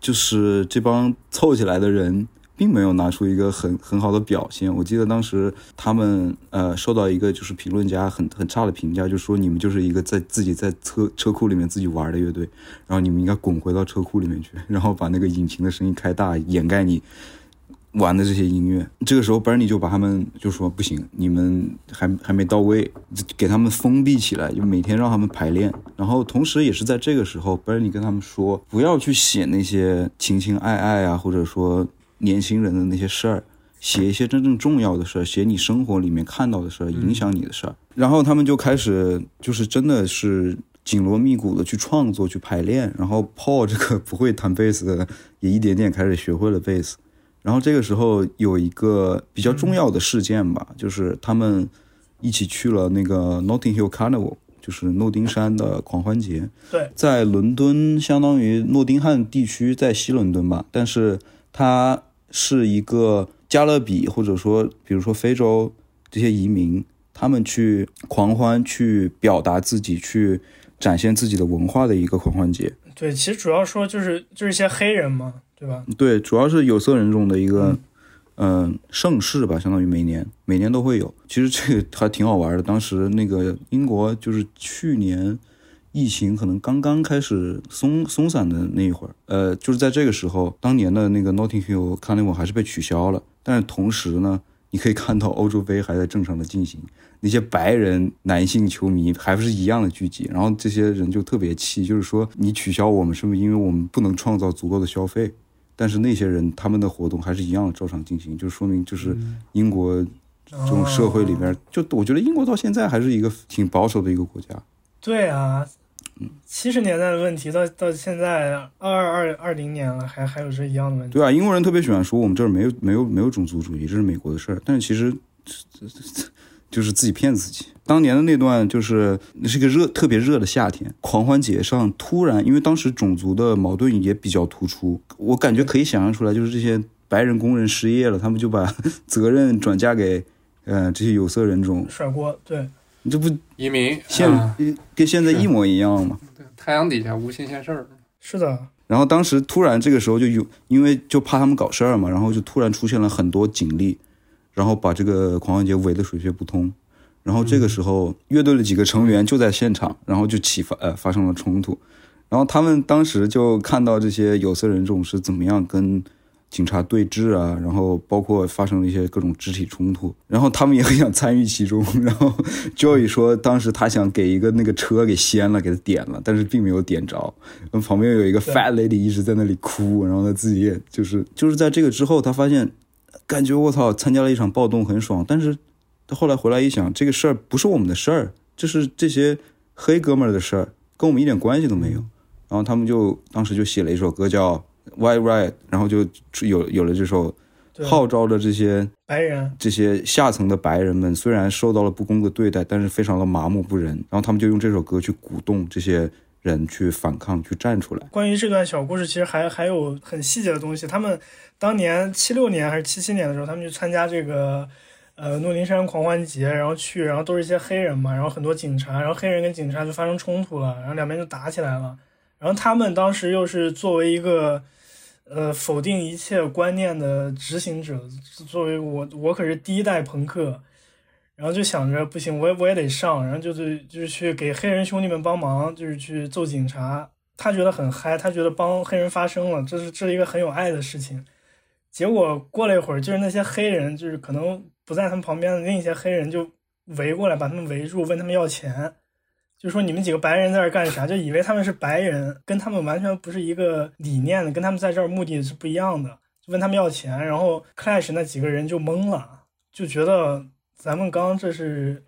就是这帮凑起来的人并没有拿出一个很很好的表现。我记得当时他们呃受到一个就是评论家很很差的评价，就说你们就是一个在自己在车车库里面自己玩的乐队，然后你们应该滚回到车库里面去，然后把那个引擎的声音开大，掩盖你玩的这些音乐。这个时候，Bernie 就把他们就说不行，你们还 还没到位，给他们封闭起来，就每天让他们排练。然后同时也是在这个时候，Bernie 跟他们说，不要去写那些情情爱爱啊，或者说年轻人的那些事儿。写一些真正重要的事儿，写你生活里面看到的事儿，影响你的事儿。然后他们就开始，就是真的是紧锣密鼓的去创作、去排练。然后 Paul 这个不会弹贝斯的，也一点点开始学会了贝斯。然后这个时候有一个比较重要的事件吧，就是他们一起去了那个 Notting Hill Carnival，就是诺丁山的狂欢节。对，在伦敦，相当于诺丁汉地区，在西伦敦吧，但是它是一个加勒比或者说，比如说非洲这些移民，他们去狂欢，去表达自己，去展现自己的文化的一个狂欢节。对，其实主要说就是就是一些黑人嘛，对吧？对，主要是有色人种的一个嗯、盛世吧，相当于每年每年都会有。其实这个还挺好玩的。当时那个英国就是去年疫情可能刚刚开始松松散的那一会儿，呃，就是在这个时候，当年的那个 Notting Hill Carnival 还是被取消了。但是同时呢，你可以看到欧洲杯还在正常的进行，那些白人男性球迷还不是一样的聚集，然后这些人就特别气，就是说你取消我们是不是因为我们不能创造足够的消费？但是那些人他们的活动还是一样的照常进行，就说明就是英国这种社会里边，就我觉得英国到现在还是一个挺保守的一个国家。对啊，七十年代的问题到到现在二二二零年了，还还有这一样的问题。对啊，英国人特别喜欢说我们这儿没有没有没有种族主义，这是美国的事儿。但是其实 就是自己骗自己。当年的那段就是那是个热特别热的夏天，狂欢节上突然，因为当时种族的矛盾也比较突出，我感觉可以想象出来，就是这些白人工人失业了，他们就把 责任转嫁给呃这些有色人种，甩锅，对，你这不移民现、啊跟现在一模一样吗？太阳底下无新鲜事儿。是的，然后当时突然这个时候就有，因为就怕他们搞事儿嘛，然后就突然出现了很多警力，然后把这个狂欢节围得水泄不通。然后这个时候，乐队的几个成员就在现场，然后就起发呃发生了冲突。然后他们当时就看到这些有色人种是怎么样跟警察对峙啊，然后包括发生了一些各种肢体冲突，然后他们也很想参与其中。然后 Joey 说，当时他想给一个那个车给掀了，给他点了，但是并没有点着。旁边有一个 fat lady 一直在那里哭，然后他自己也就是就是在这个之后，他发现感觉我操，参加了一场暴动很爽，但是他后来回来一想，这个事儿不是我们的事儿，这是这些黑哥们儿的事儿，跟我们一点关系都没有。然后他们就当时就写了一首歌叫《White Riot》，然后就有有了这首号召着这些白人，这些下层的白人们，虽然受到了不公的对待，但是非常的麻木不仁。然后他们就用这首歌去鼓动这些人去反抗，去站出来。关于这段小故事，其实还还有很细节的东西。他们当年七六年还是七七年的时候，他们去参加这个呃诺丁山狂欢节，然后去，然后都是一些黑人嘛，然后很多警察，然后黑人跟警察就发生冲突了，然后两边就打起来了。然后他们当时又是作为一个呃否定一切观念的执行者，作为我我可是第一代朋克，然后就想着不行，我也我也得上，然后就是就是去给黑人兄弟们帮忙，就是去揍警察。他觉得很嗨，他觉得帮黑人发声了，这是这是一个很有爱的事情。结果过了一会儿，就是那些黑人，就是可能不在他们旁边的另一些黑人就围过来，把他们围住，问他们要钱，就说你们几个白人在这干啥？就以为他们是白人，跟他们完全不是一个理念的，跟他们在这儿目的是不一样的，就问他们要钱。然后 Clash 那几个人就懵了，就觉得咱们刚这是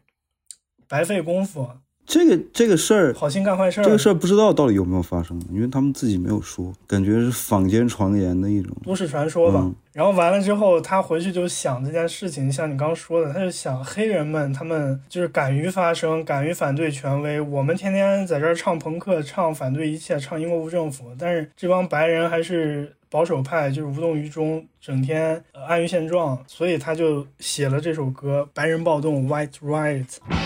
白费功夫，这个这个事儿，好心干坏事儿。这个事儿不知道到底有没有发生，因为他们自己没有说，感觉是坊间传言的一种。都市传说吧。嗯然后完了之后，他回去就想这件事情，像你刚刚说的，他就想黑人们他们就是敢于发声，敢于反对权威。我们天天在这儿唱朋克，唱反对一切，唱英国无政府，但是这帮白人还是保守派，就是无动于衷，整天、呃、安于现状，所以他就写了这首歌《白人暴动》（White Riot）。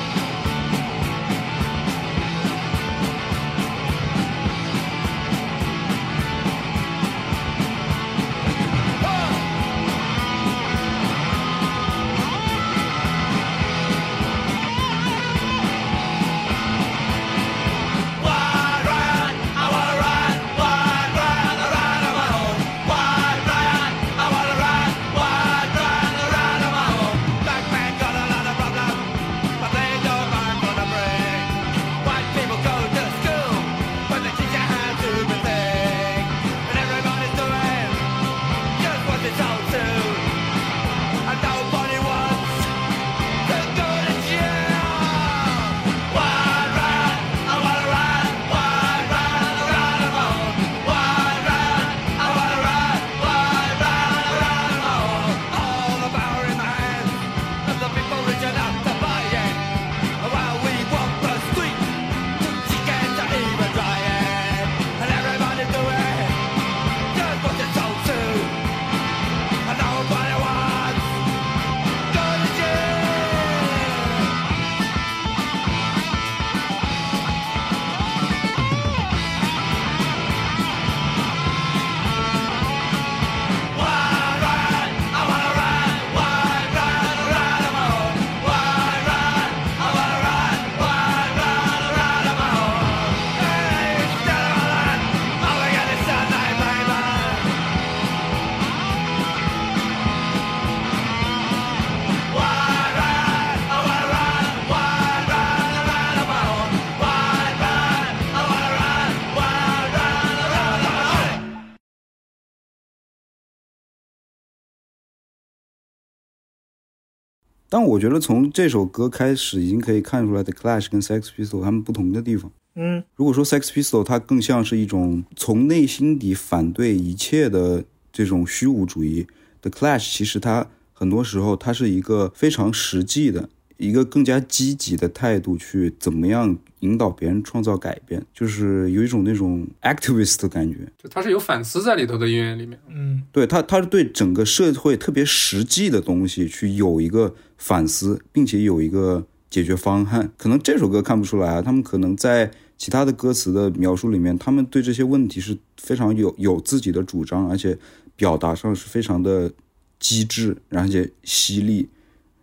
但我觉得从这首歌开始，已经可以看出来 The Clash 跟 Sex Pistol 他们不同的地方。嗯，如果说 Sex Pistol 它更像是一种从内心底反对一切的这种虚无主义，The Clash 其实它很多时候它是一个非常实际的。一个更加积极的态度去怎么样引导别人创造改变，就是有一种那种 activist 的感觉。就他是有反思在里头的音乐里面。嗯，对他，他是对整个社会特别实际的东西去有一个反思，并且有一个解决方案。可能这首歌看不出来啊，他们可能在其他的歌词的描述里面，他们对这些问题是非常有有自己的主张，而且表达上是非常的机智，而且犀利。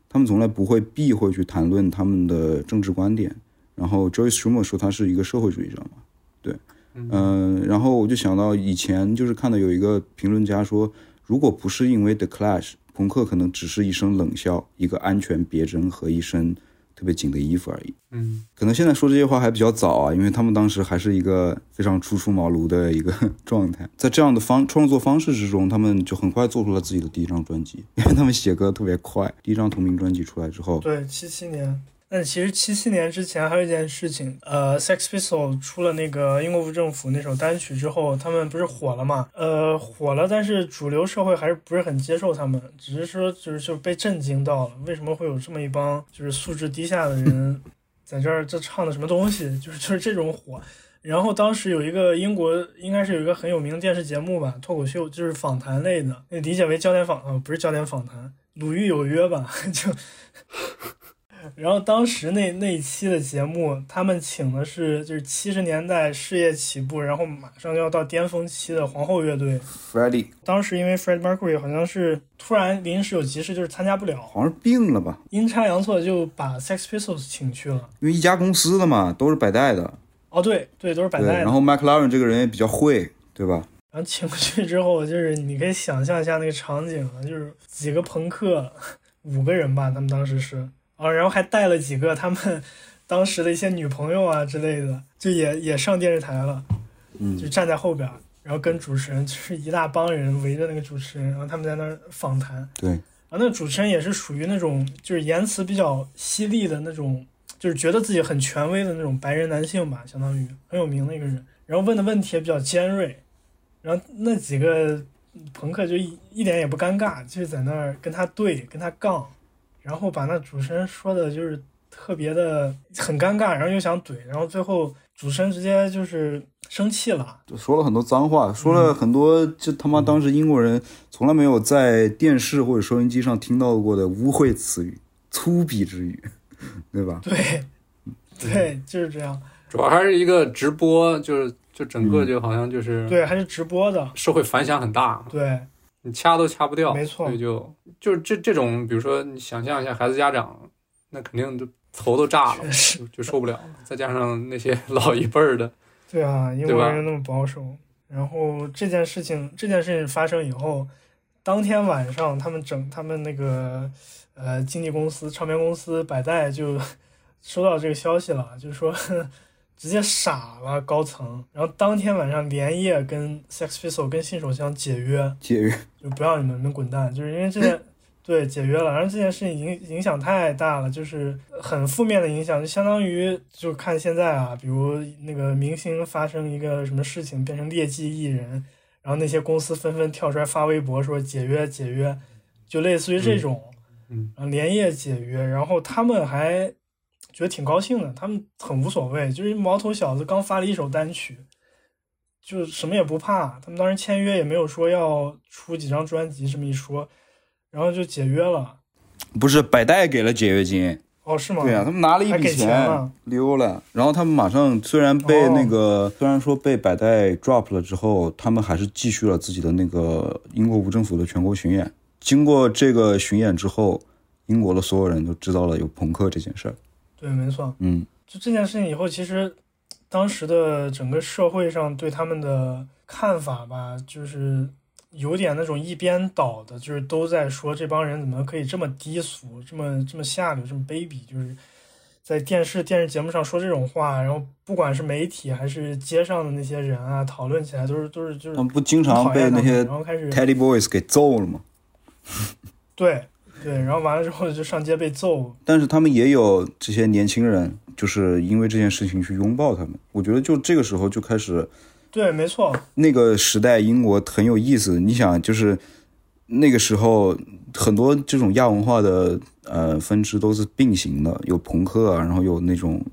他们从来不会避讳去谈论他们的政治观点。然后 Joyce Schumer 说他是一个社会主义者嘛，对，嗯、然后我就想到以前就是看到有一个评论家说，如果不是因为 The Clash，朋克可能只是一声冷笑，一个安全别针和一身特别紧的衣服而已。嗯，可能现在说这些话还比较早啊，因为他们当时还是一个非常初出茅庐的一个状态，在这样的方创作方式之中，他们就很快做出了自己的第一张专辑，因为他们写歌特别快。第一张同名专辑出来之后，对，七七年。但其实七七年之前还有一件事情，呃，Sex Pistol 出了那个英国无政府那首单曲之后，他们不是火了嘛？呃，火了，但是主流社会还是不是很接受他们，只是说就是就被震惊到了，为什么会有这么一帮就是素质低下的人在这儿这唱的什么东西？就是就是这种火。然后当时有一个英国应该是有一个很有名的电视节目吧，脱口秀就是访谈类的，那理解为焦点访啊，不是焦点访谈，鲁豫有约吧，就。然后当时那那一期的节目，他们请的是就是七十年代事业起步，然后马上就要到巅峰期的皇后乐队。Freddie 当时因为 f r e d d Mercury 好像是突然临时有急事，就是参加不了，好像是病了吧？阴差阳错就把 Sex Pistols 请去了。因为一家公司的嘛，都是百代的。哦，对对，都是百对，代的。然后 McLaren 这个人也比较会，对吧？然后请过去之后，就是你可以想象一下那个场景啊，就是几个朋克，五个人吧，他们当时是啊，然后还带了几个他们 当时的一些女朋友啊之类的，就也也上电视台了，嗯。就站在后边，然后跟主持人就是一大帮人围着那个主持人，然后他们在那儿访谈，对，然后那个主持人也是属于那种就是言辞比较犀利的那种，就是觉得自己很权威的那种白人男性吧，相当于很有名的一个人。然后问的问题也比较尖锐，然后那几个朋克就一一点也不尴尬，就是在那儿跟他对，跟他杠，然后把那主持人说的就是特别的很尴尬，然后又想怼，然后最后主持人直接就是生气了，就说了很多脏话，说了很多就他妈当时英国人从来没有在电视或者收音机上听到过的污秽词语、粗鄙之语，对吧？对，对，就是这样，主要还是一个直播，就是就整个就好像就是对，还是直播的，社会反响很大，对，你掐都掐不掉，没错所以就就是这这种，比如说你想象一下，孩子家长那肯定就头都炸了就就受不了了，再加上那些 老一辈儿的，对啊，英国人那么保守。然后这件事情，这件事情发生以后，当天晚上他们整他们那个呃经纪公司、唱片公司百代就 收到这个消息了，就是说直接傻了高层。然后当天晚上连夜跟 Sex Pistol 跟信手枪解约，解约，就不要你们你们滚蛋，就是因为这件 对解约了，然后这件事情影影响太大了，就是很负面的影响，就相当于就看现在啊，比如那个明星发生一个什么事情变成劣迹艺人，然后那些公司纷纷跳出来发微博说解约解约，就类似于这种，嗯。然后连夜解约，然后他们还觉得挺高兴的，他们很无所谓，就是毛头小子刚发了一首单曲。就什么也不怕，他们当时签约也没有说要出几张专辑这么一说，然后就解约了。不是百代给了解约金，哦，是吗？对啊，他们拿了一笔钱溜了，然后他们马上虽然被哦那个、虽然说被百代 drop 了之后，他们还是继续了自己的那个英国无政府的全国巡演。经过这个巡演之后，英国的所有人都知道了有朋克这件事儿。对，没错。嗯，就这件事情以后，其实当时的整个社会上对他们的看法吧，就是有点那种一边倒的，就是都在说这帮人怎么可以这么低俗、这么这么下流、这么卑鄙，就是在电视电视节目上说这种话，然后不管是媒体还是街上的那些人啊，讨论起来都是都是就是他们不经常被那些然后开始 Teddy Boys 给揍了吗？对对，然后完了之后就上街被揍，但是他们也有这些年轻人，就是因为这件事情去拥抱他们。我觉得就这个时候就开始，对，没错，那个时代英国很有意思。你想，就是那个时候很多这种亚文化的呃分支都是并行的，有朋克啊，然后有那种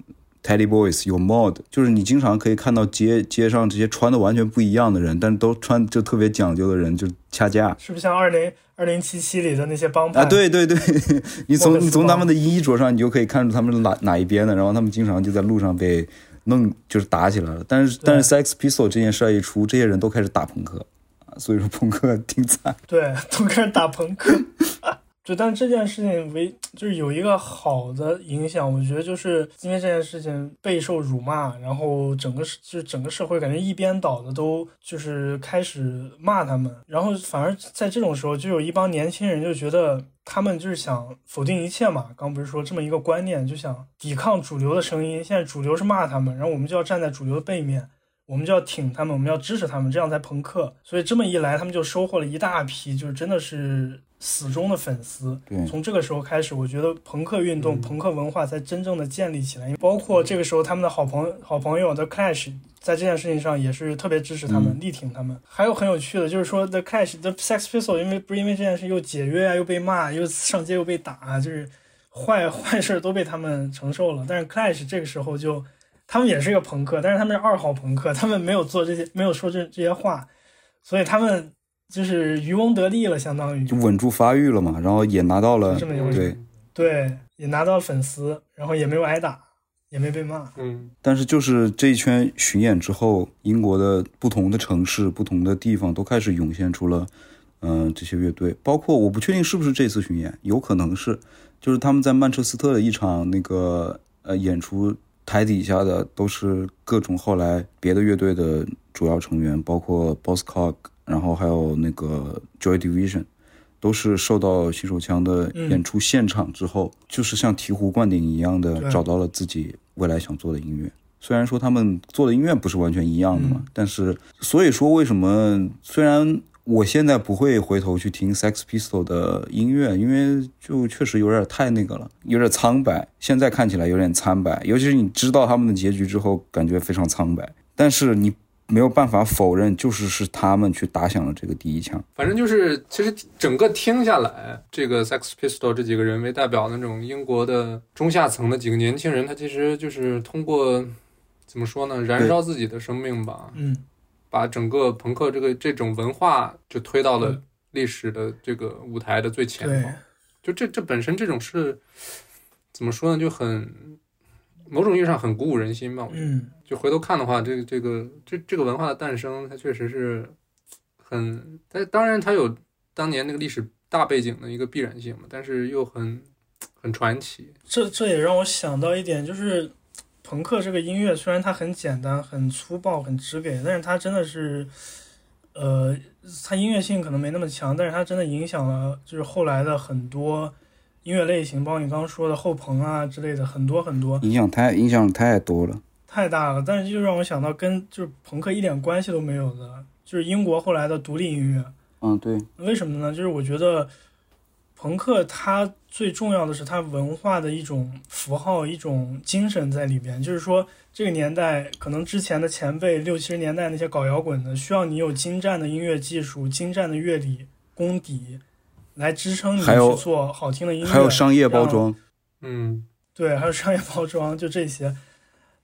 Teddy Boys，有 mod，就是你经常可以看到街街上这些穿的完全不一样的人，但是都穿就特别讲究的人就掐架。是不是像二零二零七七里的那些帮派？啊，对对对，你从你从他们的衣着上，你就可以看出他们是哪哪一边的，然后他们经常就在路上被弄，就是打起来了。但是但是 Sex Pistol 这件事一出，这些人都开始打朋克啊，所以说朋克挺惨。对，都开始打朋克。对，但这件事情唯就是有一个好的影响，我觉得就是因为这件事情备受辱骂，然后整个社就是整个社会感觉一边倒的都就是开始骂他们，然后反而在这种时候，就有一帮年轻人就觉得他们就是想否定一切嘛，刚不是说这么一个观念，就想抵抗主流的声音，现在主流是骂他们，然后我们就要站在主流的背面。我们就要挺他们，我们要支持他们，这样才朋克。所以这么一来，他们就收获了一大批，就是真的是死忠的粉丝。对从这个时候开始，我觉得朋克运动、朋克文化才真正的建立起来。包括这个时候，他们的好朋好朋友 The Clash 在这件事情上也是特别支持他们、力挺他们。还有很有趣的，就是说 The Clash、The Sex Pistol，因为不是因为这件事又解约啊，又被骂，又上街又被打，就是坏坏事都被他们承受了。但是 Clash 这个时候就。他们也是一个朋克，但是他们是二号朋克，他们没有做这些，没有说这这些话，所以他们就是渔翁得利了，相当于。就稳住发育了嘛，然后也拿到了这么一回事对，对，也拿到了粉丝，然后也没有挨打，也没被骂。嗯，但是就是这一圈巡演之后，英国的不同的城市、不同的地方都开始涌现出了，嗯、这些乐队，包括我不确定是不是这次巡演，有可能是，就是他们在曼彻斯特的一场那个呃演出，台底下的都是各种后来别的乐队的主要成员，包括 Bosscock，然后还有那个 Joy Division。都是受到新手枪的演出现场之后，就是像醍醐灌顶一样的找到了自己未来想做的音乐。虽然说他们做的音乐不是完全一样的嘛，但是所以说为什么虽然我现在不会回头去听 Sex Pistol 的音乐，因为就确实有点太那个了，有点苍白。现在看起来有点苍白，尤其是你知道他们的结局之后，感觉非常苍白。但是你没有办法否认，就是是他们去打响了这个第一枪。反正就是，其实整个听下来，这个 Sex Pistol 这几个人为代表的那种英国的中下层的几个年轻人，他其实就是通过怎么说呢，燃烧自己的生命吧，嗯，把整个朋克这个这种文化就推到了历史的这个舞台的最前方。就这这本身这种是怎么说呢，就很某种意义上很鼓舞人心吧。我觉得嗯，就回头看的话，这个这个这这个文化的诞生，它确实是很，它当然它有当年那个历史大背景的一个必然性嘛，但是又很很传奇。这这也让我想到一点，就是朋克这个音乐虽然它很简单、很粗暴、很直给，但是它真的是，呃，它音乐性可能没那么强，但是它真的影响了就是后来的很多音乐类型，包括你刚刚说的后朋啊之类的，很多很多。影响太影响太多了。太大了，但是就让我想到跟就是朋克一点关系都没有的，就是英国后来的独立音乐。嗯，对，为什么呢？就是我觉得朋克它最重要的是它文化的一种符号、一种精神在里边。就是说，这个年代可能之前的前辈六七十年代那些搞摇滚的，需要你有精湛的音乐技术、精湛的乐理功底来支撑你去做好听的音乐，还有商业包装。嗯，对，还有商业包装，就这些。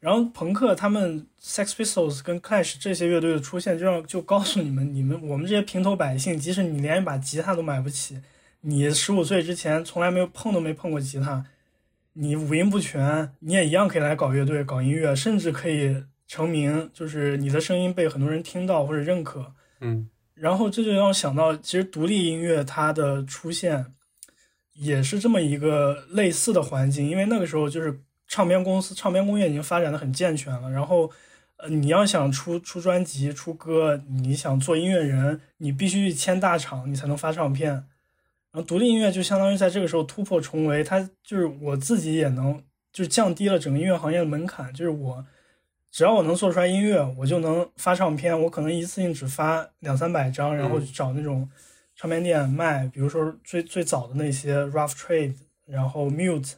然后朋克他们 Sex Pistols 跟 Clash 这些乐队的出现，就让就告诉你们，你们我们这些平头百姓，即使你连一把吉他都买不起，你十五岁之前从来没有碰都没碰过吉他，你五音不全，你也一样可以来搞乐队、搞音乐，甚至可以成名，就是你的声音被很多人听到或者认可。嗯，然后这就让我想到，其实独立音乐它的出现也是这么一个类似的环境，因为那个时候就是唱片公司、唱片工业已经发展的很健全了，然后。呃，你要想出出专辑、出歌，你想做音乐人，你必须去签大厂，你才能发唱片。然后独立音乐就相当于在这个时候突破重围，它就是我自己也能，就是降低了整个音乐行业的门槛。就是我只要我能做出来音乐，我就能发唱片。我可能一次性只发两三百张，然后找那种唱片店卖，比如说最最早的那些 Rough Trade，然后 Mute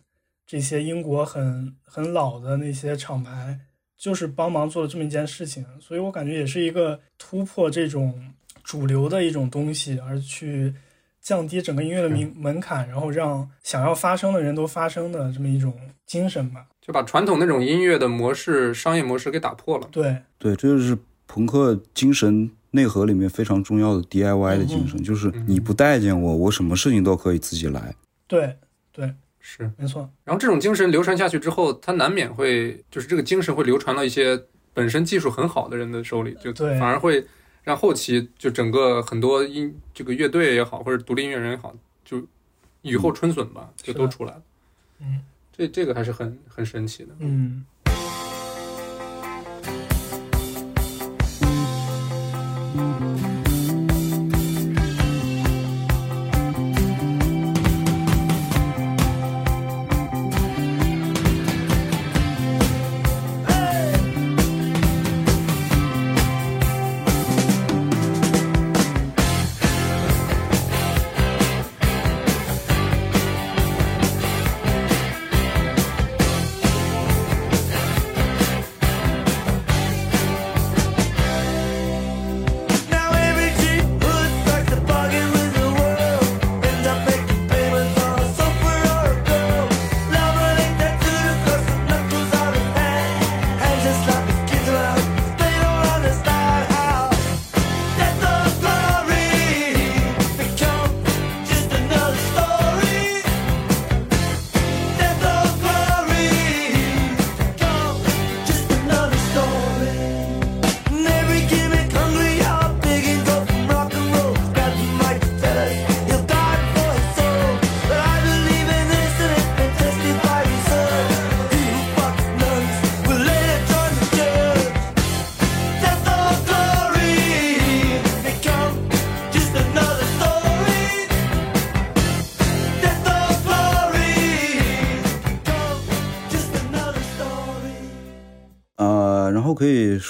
这些英国很很老的那些厂牌，就是帮忙做了这么一件事情，所以我感觉也是一个突破这种主流的一种东西，而去降低整个音乐的门门槛，然后让想要发声的人都发声的这么一种精神吧。就把传统那种音乐的模式、商业模式给打破了。对，对，这就是朋克精神内核里面非常重要的 DIY 的精神，就是你不待见我，我什么事情都可以自己来。对，对，是，没错。然后这种精神流传下去之后，它难免会就是这个精神会流传到一些本身技术很好的人的手里，就对反而会让后期就整个很多音这个乐队也好，或者独立音乐人也好，就雨后春笋吧，就都出来了。嗯这这个还是很很神奇的。嗯。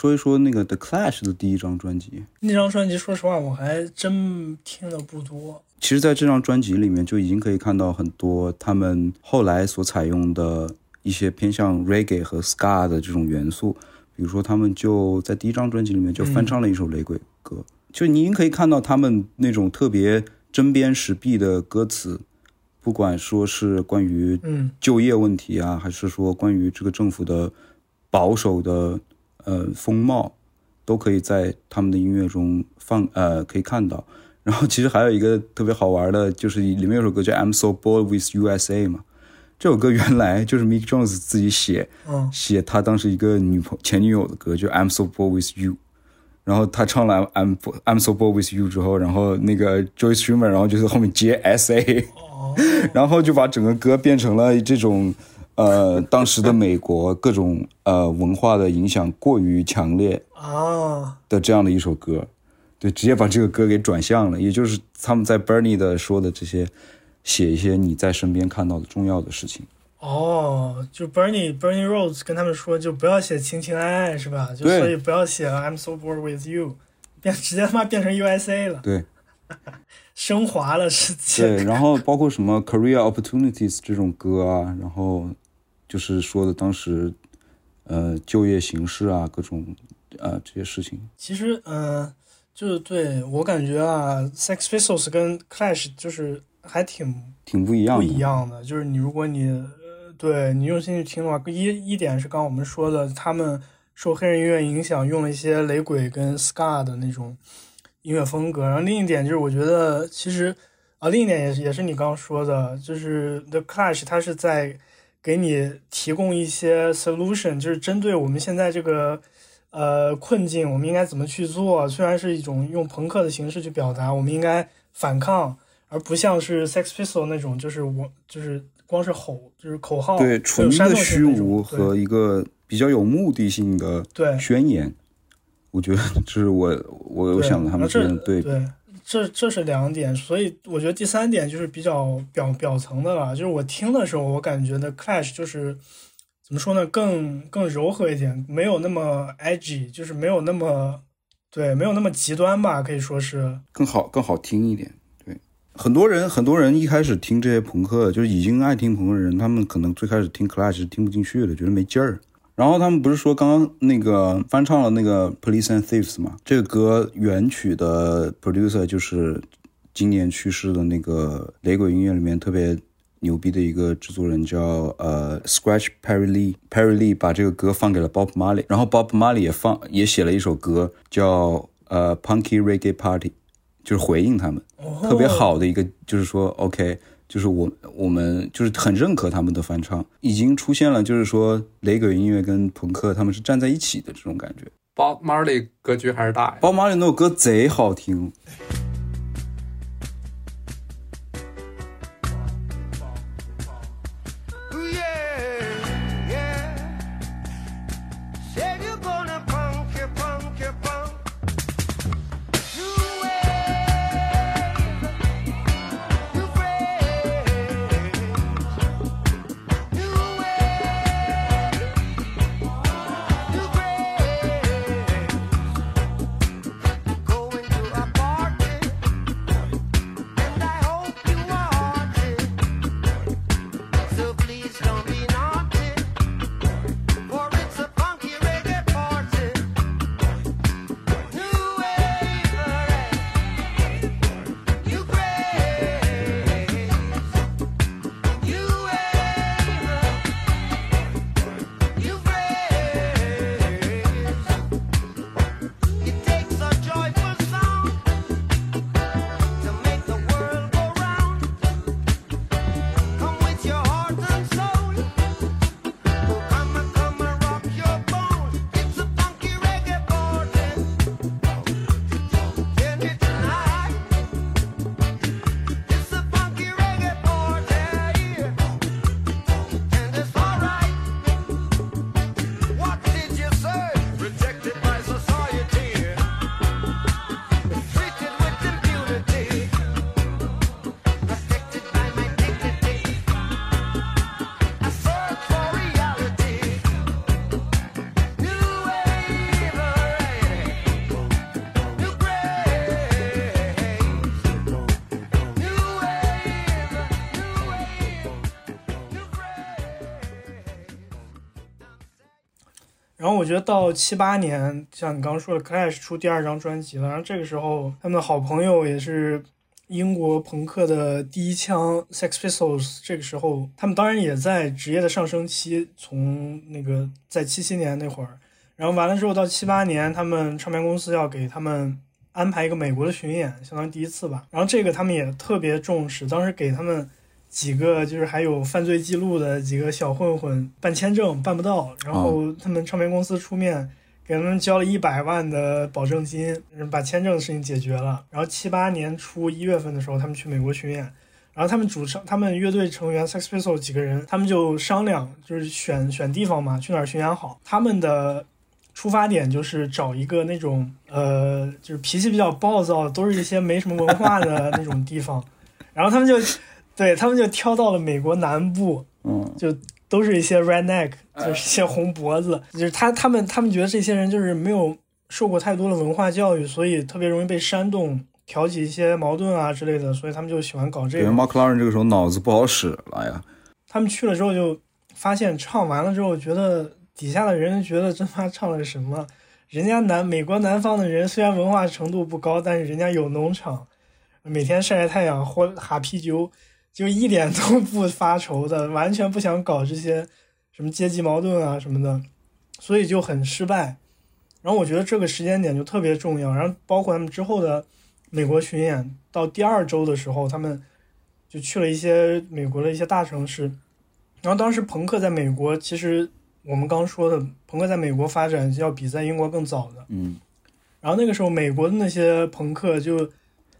说一说那个 The Clash 的第一张专辑。那张专辑，说实话，我还真听的不多。其实，在这张专辑里面就已经可以看到很多他们后来所采用的一些偏向 reggae 和 ska 的这种元素。比如说，他们就在第一张专辑里面就翻唱了一首雷鬼歌，就你已经可以看到他们那种特别针砭时弊的歌词，不管说是关于嗯就业问题啊，还是说关于这个政府的保守的呃风貌，都可以在他们的音乐中放呃可以看到。然后其实还有一个特别好玩的，就是里面有首歌叫《I'm So Bored with USA》嘛，这首歌原来就是 Mick Jones 自己写嗯写他当时一个女朋前女友的歌，就 I'm So Bored with You。然后他唱了 I'm I'm So Bored with You 之后，然后那个 Joyce Schumer，然后就是后面接 SA，哦，然后就把整个歌变成了这种，呃，当时的美国各种呃文化的影响过于强烈啊，的这样的一首歌，对，直接把这个歌给转向了，也就是他们在 Bernie 的说的这些，写一些你在身边看到的重要的事情。哦，就 Bernie Bernie Rhodes 跟他们说，就不要写情情爱爱是吧？就所以不要写 I'm so bored with you，变直接他妈变成 USA 了，对。升华了世界。对，然后包括什么 Career Opportunities 这种歌啊，然后就是说的当时呃就业形势啊，各种呃这些事情。其实，嗯、就是对我感觉啊，Sex Pistols 跟 Clash 就是还挺挺不一样的，不一样的。就是你如果你呃对你用心去听的话，一一点是刚刚我们说的，他们受黑人音乐影响，用了一些雷鬼跟 ska 的那种音乐风格。然后另一点就是，我觉得其实啊，另一点也是也是你刚刚说的，就是 The Clash 它是在给你提供一些 solution，就是针对我们现在这个呃困境，我们应该怎么去做？虽然是一种用朋克的形式去表达，我们应该反抗，而不像是 Sex Pistol 那种，就是我就是光是吼，就是口号，对，有纯的虚无和一个比较有目的性的对宣言，我觉得这是我我有想到他们之间的对比。对，这这是两点，所以我觉得第三点就是比较表表层的了。就是我听的时候，我感觉的 Clash 就是怎么说呢，更更柔和一点，没有那么 edgy，就是没有那么对，没有那么极端吧，可以说是更好更好听一点。对很多人很多人一开始听这些朋克，就是已经爱听朋克的人，他们可能最开始听 Clash 是听不进去的，觉得没劲儿。然后他们不是说刚刚那个翻唱了那个 Police and Thieves 嘛？这个歌原曲的 producer 就是今年去世的那个雷鬼音乐里面特别牛逼的一个制作人叫呃 Scratch Perry Lee，Perry Lee 把这个歌放给了 Bob Marley，然后 Bob Marley 也放也写了一首歌叫呃 Punky Reggae Party，就是回应他们，特别好的一个就是说 OK。就是我我们就是很认可他们的翻唱，已经出现了，就是说雷鬼音乐跟朋克他们是站在一起的这种感觉。Bob Marley 格局还是大呀。包马里那首歌贼好听，我觉得到七八年，像你刚刚说的，Clash 出第二张专辑了，然后这个时候他们的好朋友也是英国朋克的第一枪 Sex Pistols，这个时候他们当然也在职业的上升期，从那个在七七年那会儿，然后完了之后到七八年，他们唱片公司要给他们安排一个美国的巡演，相当于第一次吧，然后这个他们也特别重视，当时给他们。几个就是还有犯罪记录的几个小混混办签证办不到，然后他们唱片公司出面给他们交了一百万的保证金，把签证的事情解决了。然后七八年初一月份的时候，他们去美国巡演，然后他们主唱他们乐队成员 Sex Pistols 几个人，他们就商量，就是选选地方嘛，去哪儿巡演好。他们的出发点就是找一个那种呃，就是脾气比较暴躁，都是一些没什么文化的那种地方，然后他们就。对他们就挑到了美国南部，嗯，就都是一些 redneck，就是一些红脖子，就是他他们他们觉得这些人就是没有受过太多的文化教育，所以特别容易被煽动，挑起一些矛盾啊之类的，所以他们就喜欢搞这感觉个。Mark Lauren 这个时候脑子不好使了呀。他们去了之后就发现唱完了之后，觉得底下的人觉得真妈唱了什么？人家南美国南方的人虽然文化程度不高，但是人家有农场，每天晒晒太阳，喝哈啤酒，就一点都不发愁的，完全不想搞这些什么阶级矛盾啊什么的，所以就很失败。然后我觉得这个时间点就特别重要，然后包括他们之后的美国巡演，到第二周的时候，他们就去了一些美国的一些大城市。然后当时朋克在美国，其实我们刚说的，朋克在美国发展要比在英国更早的。嗯，然后那个时候，美国的那些朋克就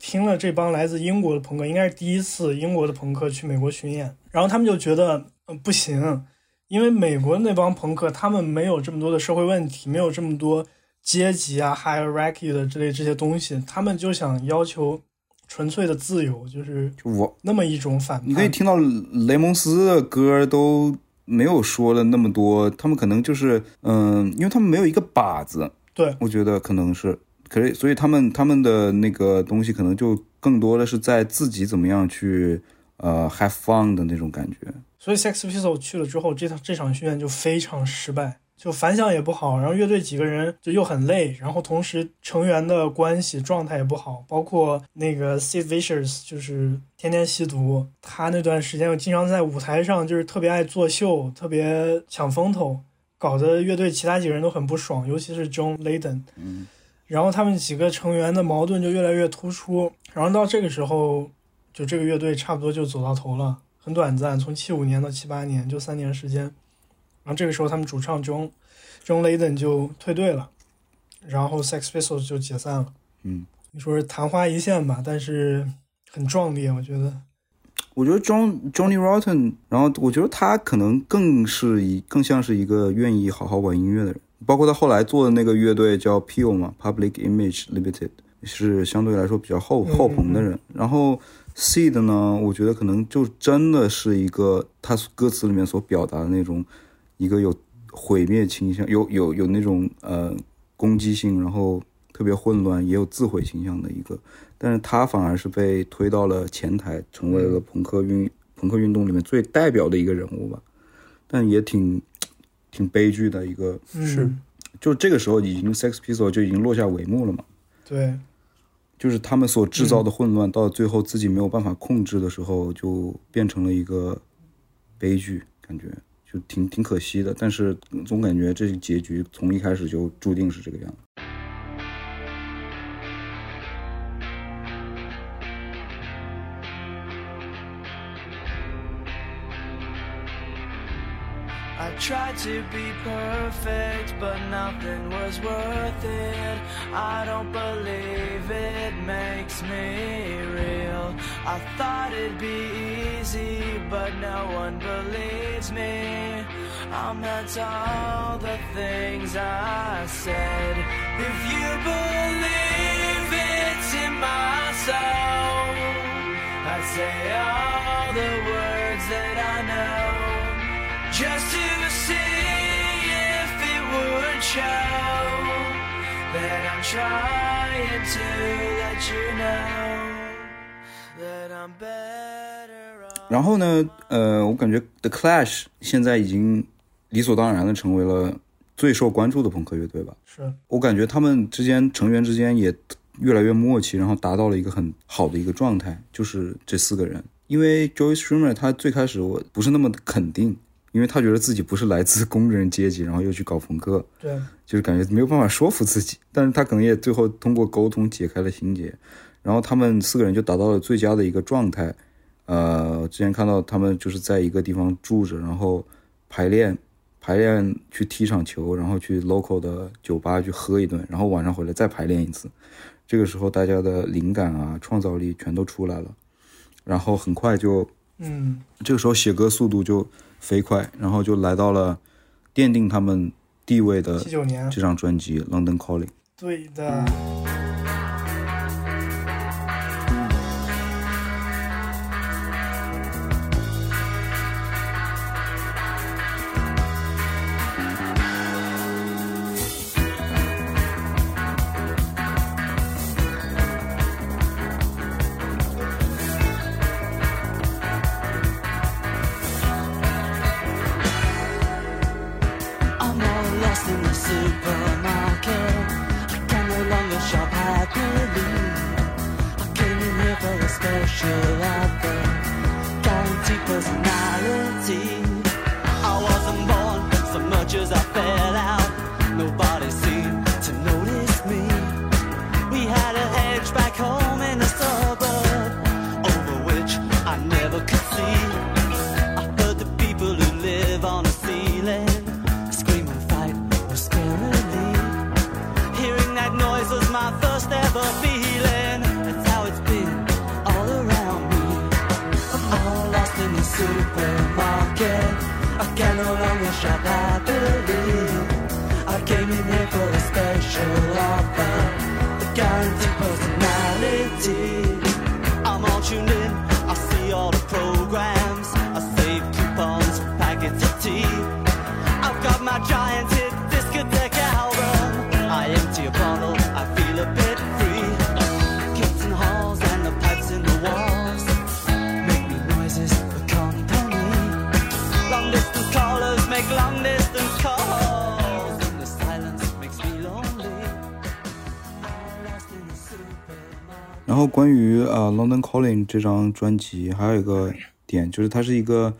听了这帮来自英国的朋克，应该是第一次英国的朋克去美国巡演，然后他们就觉得、呃、不行，因为美国那帮朋克他们没有这么多的社会问题，没有这么多阶级啊 hierarchy 的之类这些东西，他们就想要求纯粹的自由，就是我那么一种反叛。你可以听到雷蒙斯的歌都没有说了那么多，他们可能就是嗯、因为他们没有一个靶子，对我觉得可能是可是所以他们他们的那个东西可能就更多的是在自己怎么样去呃 have fun 的那种感觉。所以 Sex Pistols 去了之后，这场这场训练就非常失败，就反响也不好，然后乐队几个人就又很累，然后同时成员的关系状态也不好，包括那个 Sid Vicious 就是天天吸毒，他那段时间又经常在舞台上就是特别爱作秀，特别抢风头，搞得乐队其他几个人都很不爽，尤其是 John Layden。嗯，然后他们几个成员的矛盾就越来越突出，然后到这个时候，就这个乐队差不多就走到头了，很短暂，从七五年到七八年，就三年时间。然后这个时候，他们主唱 John John Layden 就退队了，然后 Sex Pistols 就解散了。嗯，你说是昙花一现吧，但是很壮烈，我觉得。我觉得 John Johnny Rotten，然后我觉得他可能更是一更像是一个愿意好好玩音乐的人，包括他后来做的那个乐队叫 Peel 嘛，Public Image Limited，是相对来说比较后嗯后朋的人。然后 Seed 呢，我觉得可能就真的是一个他歌词里面所表达的那种一个有毁灭倾向，有有有那种呃攻击性，然后特别混乱，也有自毁倾向的一个。但是他反而是被推到了前台，成为了朋克运朋克运动里面最代表的一个人物吧。但也挺挺悲剧的一个，是就这个时候已经 Sex Pistols 就已经落下帷幕了嘛。对，就是他们所制造的混乱，到最后自己没有办法控制的时候，就变成了一个悲剧，感觉就挺挺可惜的。但是总感觉这个结局从一开始就注定是这个样子。I tried to be perfect, but nothing was worth it. I don't believe it makes me real. I thought it'd be easy, but no one believes me. I'm meant all the things I said. If you believe it's in my soul, I'd say all the words that I know just to show that I'm trying to let you know that I'm better off. 然后呢，呃，我感觉 The Clash 现在已经理所当然的成为了最受关注的朋克乐队吧。是我感觉他们之间成员之间也越来越默契，然后达到了一个很好的一个状态，就是这四个人。因为 Joey Strummer 他最开始我不是那么的肯定，因为他觉得自己不是来自工人阶级，然后又去搞朋克，对，就是感觉没有办法说服自己。但是他可能也最后通过沟通解开了心结，然后他们四个人就达到了最佳的一个状态。呃，之前看到他们就是在一个地方住着，然后排练，排练去踢场球，然后去 local 的酒吧去喝一顿，然后晚上回来再排练一次。这个时候大家的灵感啊、创造力全都出来了，然后很快就嗯，这个时候写歌速度就飞快，然后就来到了奠定他们地位的这张专辑《London Calling》。对的。后关于呃《London Calling》这张专辑，还有一个点就是它是一个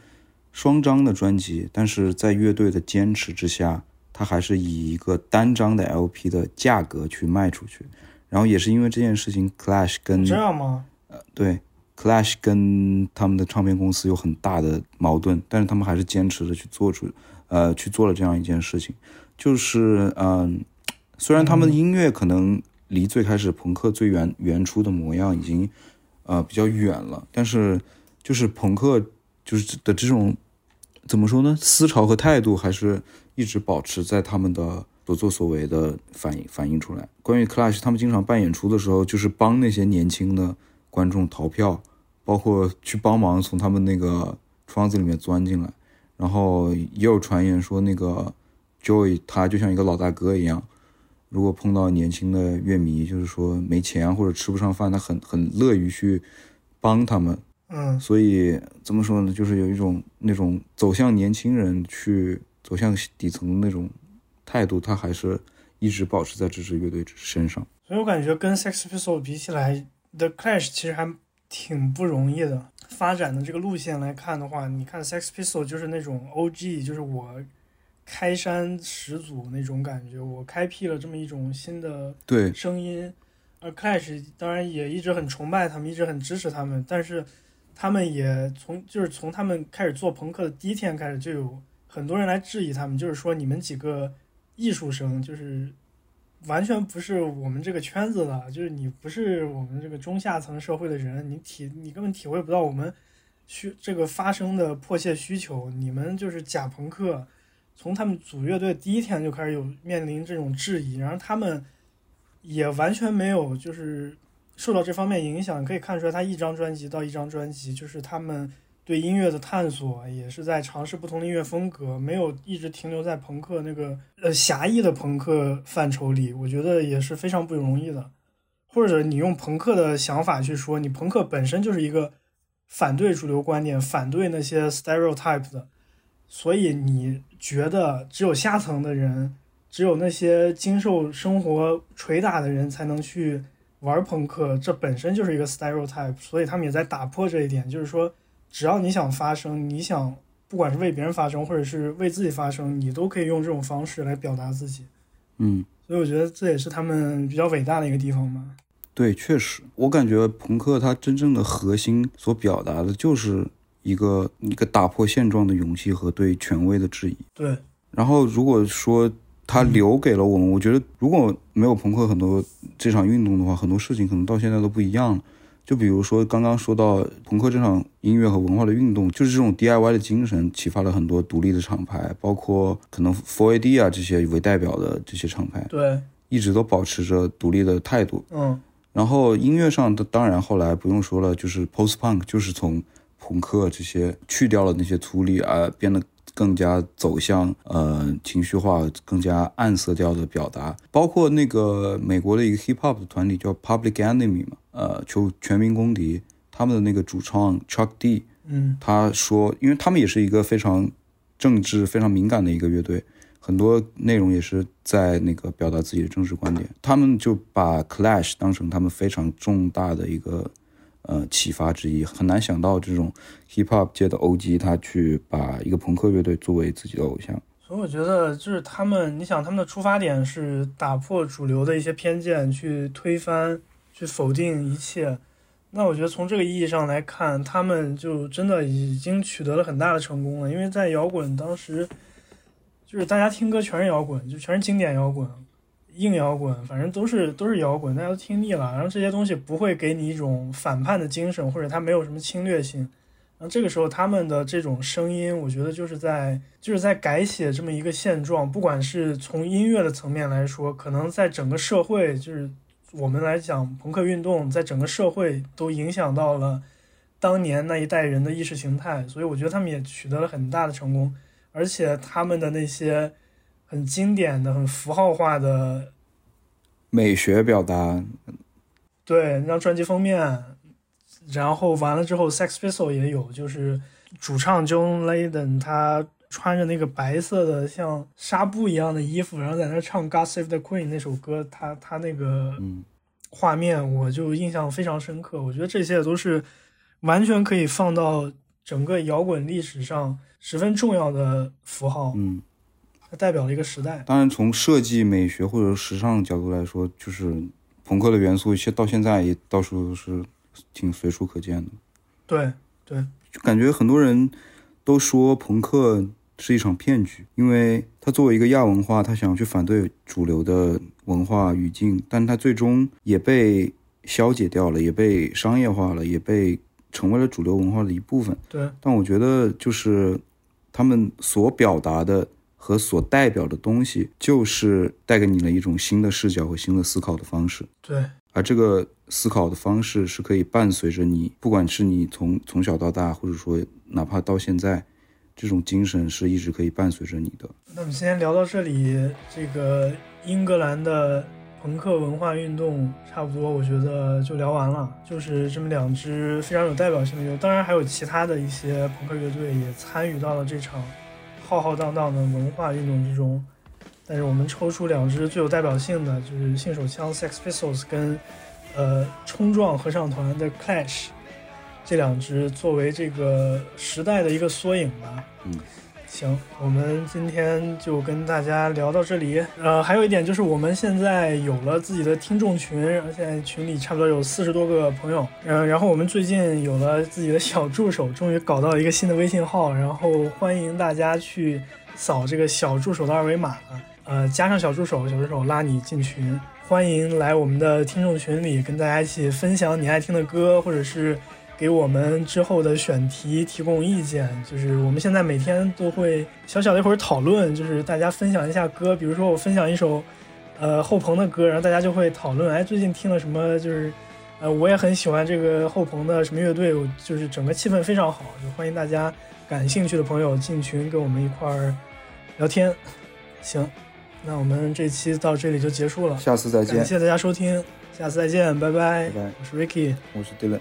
双张的专辑，但是在乐队的坚持之下，它还是以一个单张的 LP 的价格去卖出去。然后也是因为这件事情，Clash 跟这样吗？对 Clash 跟他们的唱片公司有很大的矛盾，但是他们还是坚持着去做出，呃，去做了这样一件事情。就是嗯、虽然他们的音乐可能离最开始朋克最原原初的模样已经呃比较远了，但是就是朋克就是的这种怎么说呢？思潮和态度还是一直保持在他们的所作所为的反映反映出来。关于 Clash，他们经常办演出的时候，就是帮那些年轻的观众逃票，包括去帮忙从他们那个窗子里面钻进来。然后也有传言说，那个 Joy 他就像一个老大哥一样，如果碰到年轻的乐迷，就是说没钱或者吃不上饭，他很很乐于去帮他们。嗯，所以怎么说呢？就是有一种那种走向年轻人去走向底层的那种态度，他还是一直保持在这支乐队身上。所以我感觉跟 Sex Pistols 比起来，The Clash 其实还挺不容易的。发展的这个路线来看的话，你看 Sex Pistols 就是那种 OG，就是我开山始祖那种感觉，我开辟了这么一种新的对，声音。而 Clash 当然也一直很崇拜他们，一直很支持他们，但是他们也从就是从他们开始做朋克的第一天开始，就有很多人来质疑他们，就是说你们几个艺术生就是完全不是我们这个圈子的，就是你不是我们这个中下层社会的人，你体你根本体会不到我们需这个发生的迫切需求，你们就是假朋克。从他们组乐队第一天就开始有面临这种质疑，然后他们也完全没有就是受到这方面影响，可以看出来他一张专辑到一张专辑，就是他们对音乐的探索也是在尝试不同的音乐风格，没有一直停留在朋克那个呃狭义的朋克范畴里，我觉得也是非常不容易的。或者你用朋克的想法去说，你朋克本身就是一个反对主流观点、反对那些 stereotype 的，所以你觉得只有下层的人，只有那些经受生活捶打的人才能去玩朋克，这本身就是一个 stereotype，所以他们也在打破这一点，就是说，只要你想发声，你想不管是为别人发声，或者是为自己发声，你都可以用这种方式来表达自己。嗯，所以我觉得这也是他们比较伟大的一个地方吧。对，确实，我感觉朋克它真正的核心所表达的就是一个一个打破现状的勇气和对权威的质疑。对，然后如果说他留给了我们，我觉得如果没有朋克很多这场运动的话，很多事情可能到现在都不一样了。就比如说刚刚说到朋克这场音乐和文化的运动，就是这种 DIY 的精神启发了很多独立的厂牌，包括可能 4AD 啊这些为代表的这些厂牌，对，一直都保持着独立的态度。嗯，然后音乐上的当然后来不用说了，就是 post punk，就是从朋克这些去掉了那些粗粝而，变得更加走向呃情绪化、更加暗色调的表达。包括那个美国的一个 hip hop 的团体叫 Public Enemy 嘛，呃，就全民公敌，他们的那个主唱 Chuck D，嗯，他说，因为他们也是一个非常政治非常敏感的一个乐队，很多内容也是在那个表达自己的政治观点。他们就把 Clash 当成他们非常重大的一个呃启发之一，很难想到这种 hip hop 界的 OG 他去把一个朋克乐队作为自己的偶像。所以我觉得就是他们，你想他们的出发点是打破主流的一些偏见，去推翻、去否定一切。那我觉得从这个意义上来看，他们就真的已经取得了很大的成功了。因为在摇滚当时，就是大家听歌全是摇滚，就全是经典摇滚、硬摇滚，反正都是都是摇滚，大家都听腻了。然后这些东西不会给你一种反叛的精神，或者它没有什么侵略性。然后这个时候，他们的这种声音，我觉得就是在就是在改写这么一个现状。不管是从音乐的层面来说，可能在整个社会，就是我们来讲，朋克运动在整个社会都影响到了当年那一代人的意识形态。所以我觉得他们也取得了很大的成功，而且他们的那些很经典的、很符号化的美学表达，对，那张专辑封面，然后完了之后，Sex Pistol 也有，就是主唱 John Lydon 他穿着那个白色的像纱布一样的衣服，然后在那唱《God Save the Queen》那首歌，他他那个嗯，画面，我就印象非常深刻。我觉得这些都是完全可以放到整个摇滚历史上十分重要的符号，嗯，它代表了一个时代。当然从设计、美学或者时尚角度来说，就是朋克的元素，现到现在也到处都是挺随处可见的。对对，就感觉很多人都说朋克是一场骗局，因为他作为一个亚文化，他想去反对主流的文化语境，但他最终也被消解掉了，也被商业化了，也被成为了主流文化的一部分。对，但我觉得就是他们所表达的和所代表的东西，就是带给你了一种新的视角和新的思考的方式。对，而这个思考的方式是可以伴随着你，不管是你从从小到大，或者说哪怕到现在，这种精神是一直可以伴随着你的。那么今天聊到这里，这个英格兰的朋克文化运动差不多，我觉得就聊完了。就是这么两支非常有代表性的乐队，当然还有其他的一些朋克乐队也参与到了这场浩浩荡荡的文化运动之中。但是我们抽出两支最有代表性的，就是信手枪 Sex Pistols 跟呃冲撞合唱团的 Clash 这两支作为这个时代的一个缩影吧。嗯，行，我们今天就跟大家聊到这里。呃，还有一点就是我们现在有了自己的听众群，然后现在群里差不多有四十多个朋友。嗯、然后我们最近有了自己的小助手，终于搞到一个新的微信号，然后欢迎大家去扫这个小助手的二维码，呃，加上小助手，小助手拉你进群。欢迎来我们的听众群里，跟大家一起分享你爱听的歌，或者是给我们之后的选题提供意见。就是我们现在每天都会小小的一会儿讨论，就是大家分享一下歌，比如说我分享一首呃后朋的歌，然后大家就会讨论，哎，最近听了什么？就是呃，我也很喜欢这个后朋的什么乐队，我就是整个气氛非常好，就欢迎大家感兴趣的朋友进群跟我们一块儿聊天。行，那我们这期到这里就结束了，下次再见感，谢大家收听，下次再见，拜拜。拜拜我是 Ricky。我是 Dylan。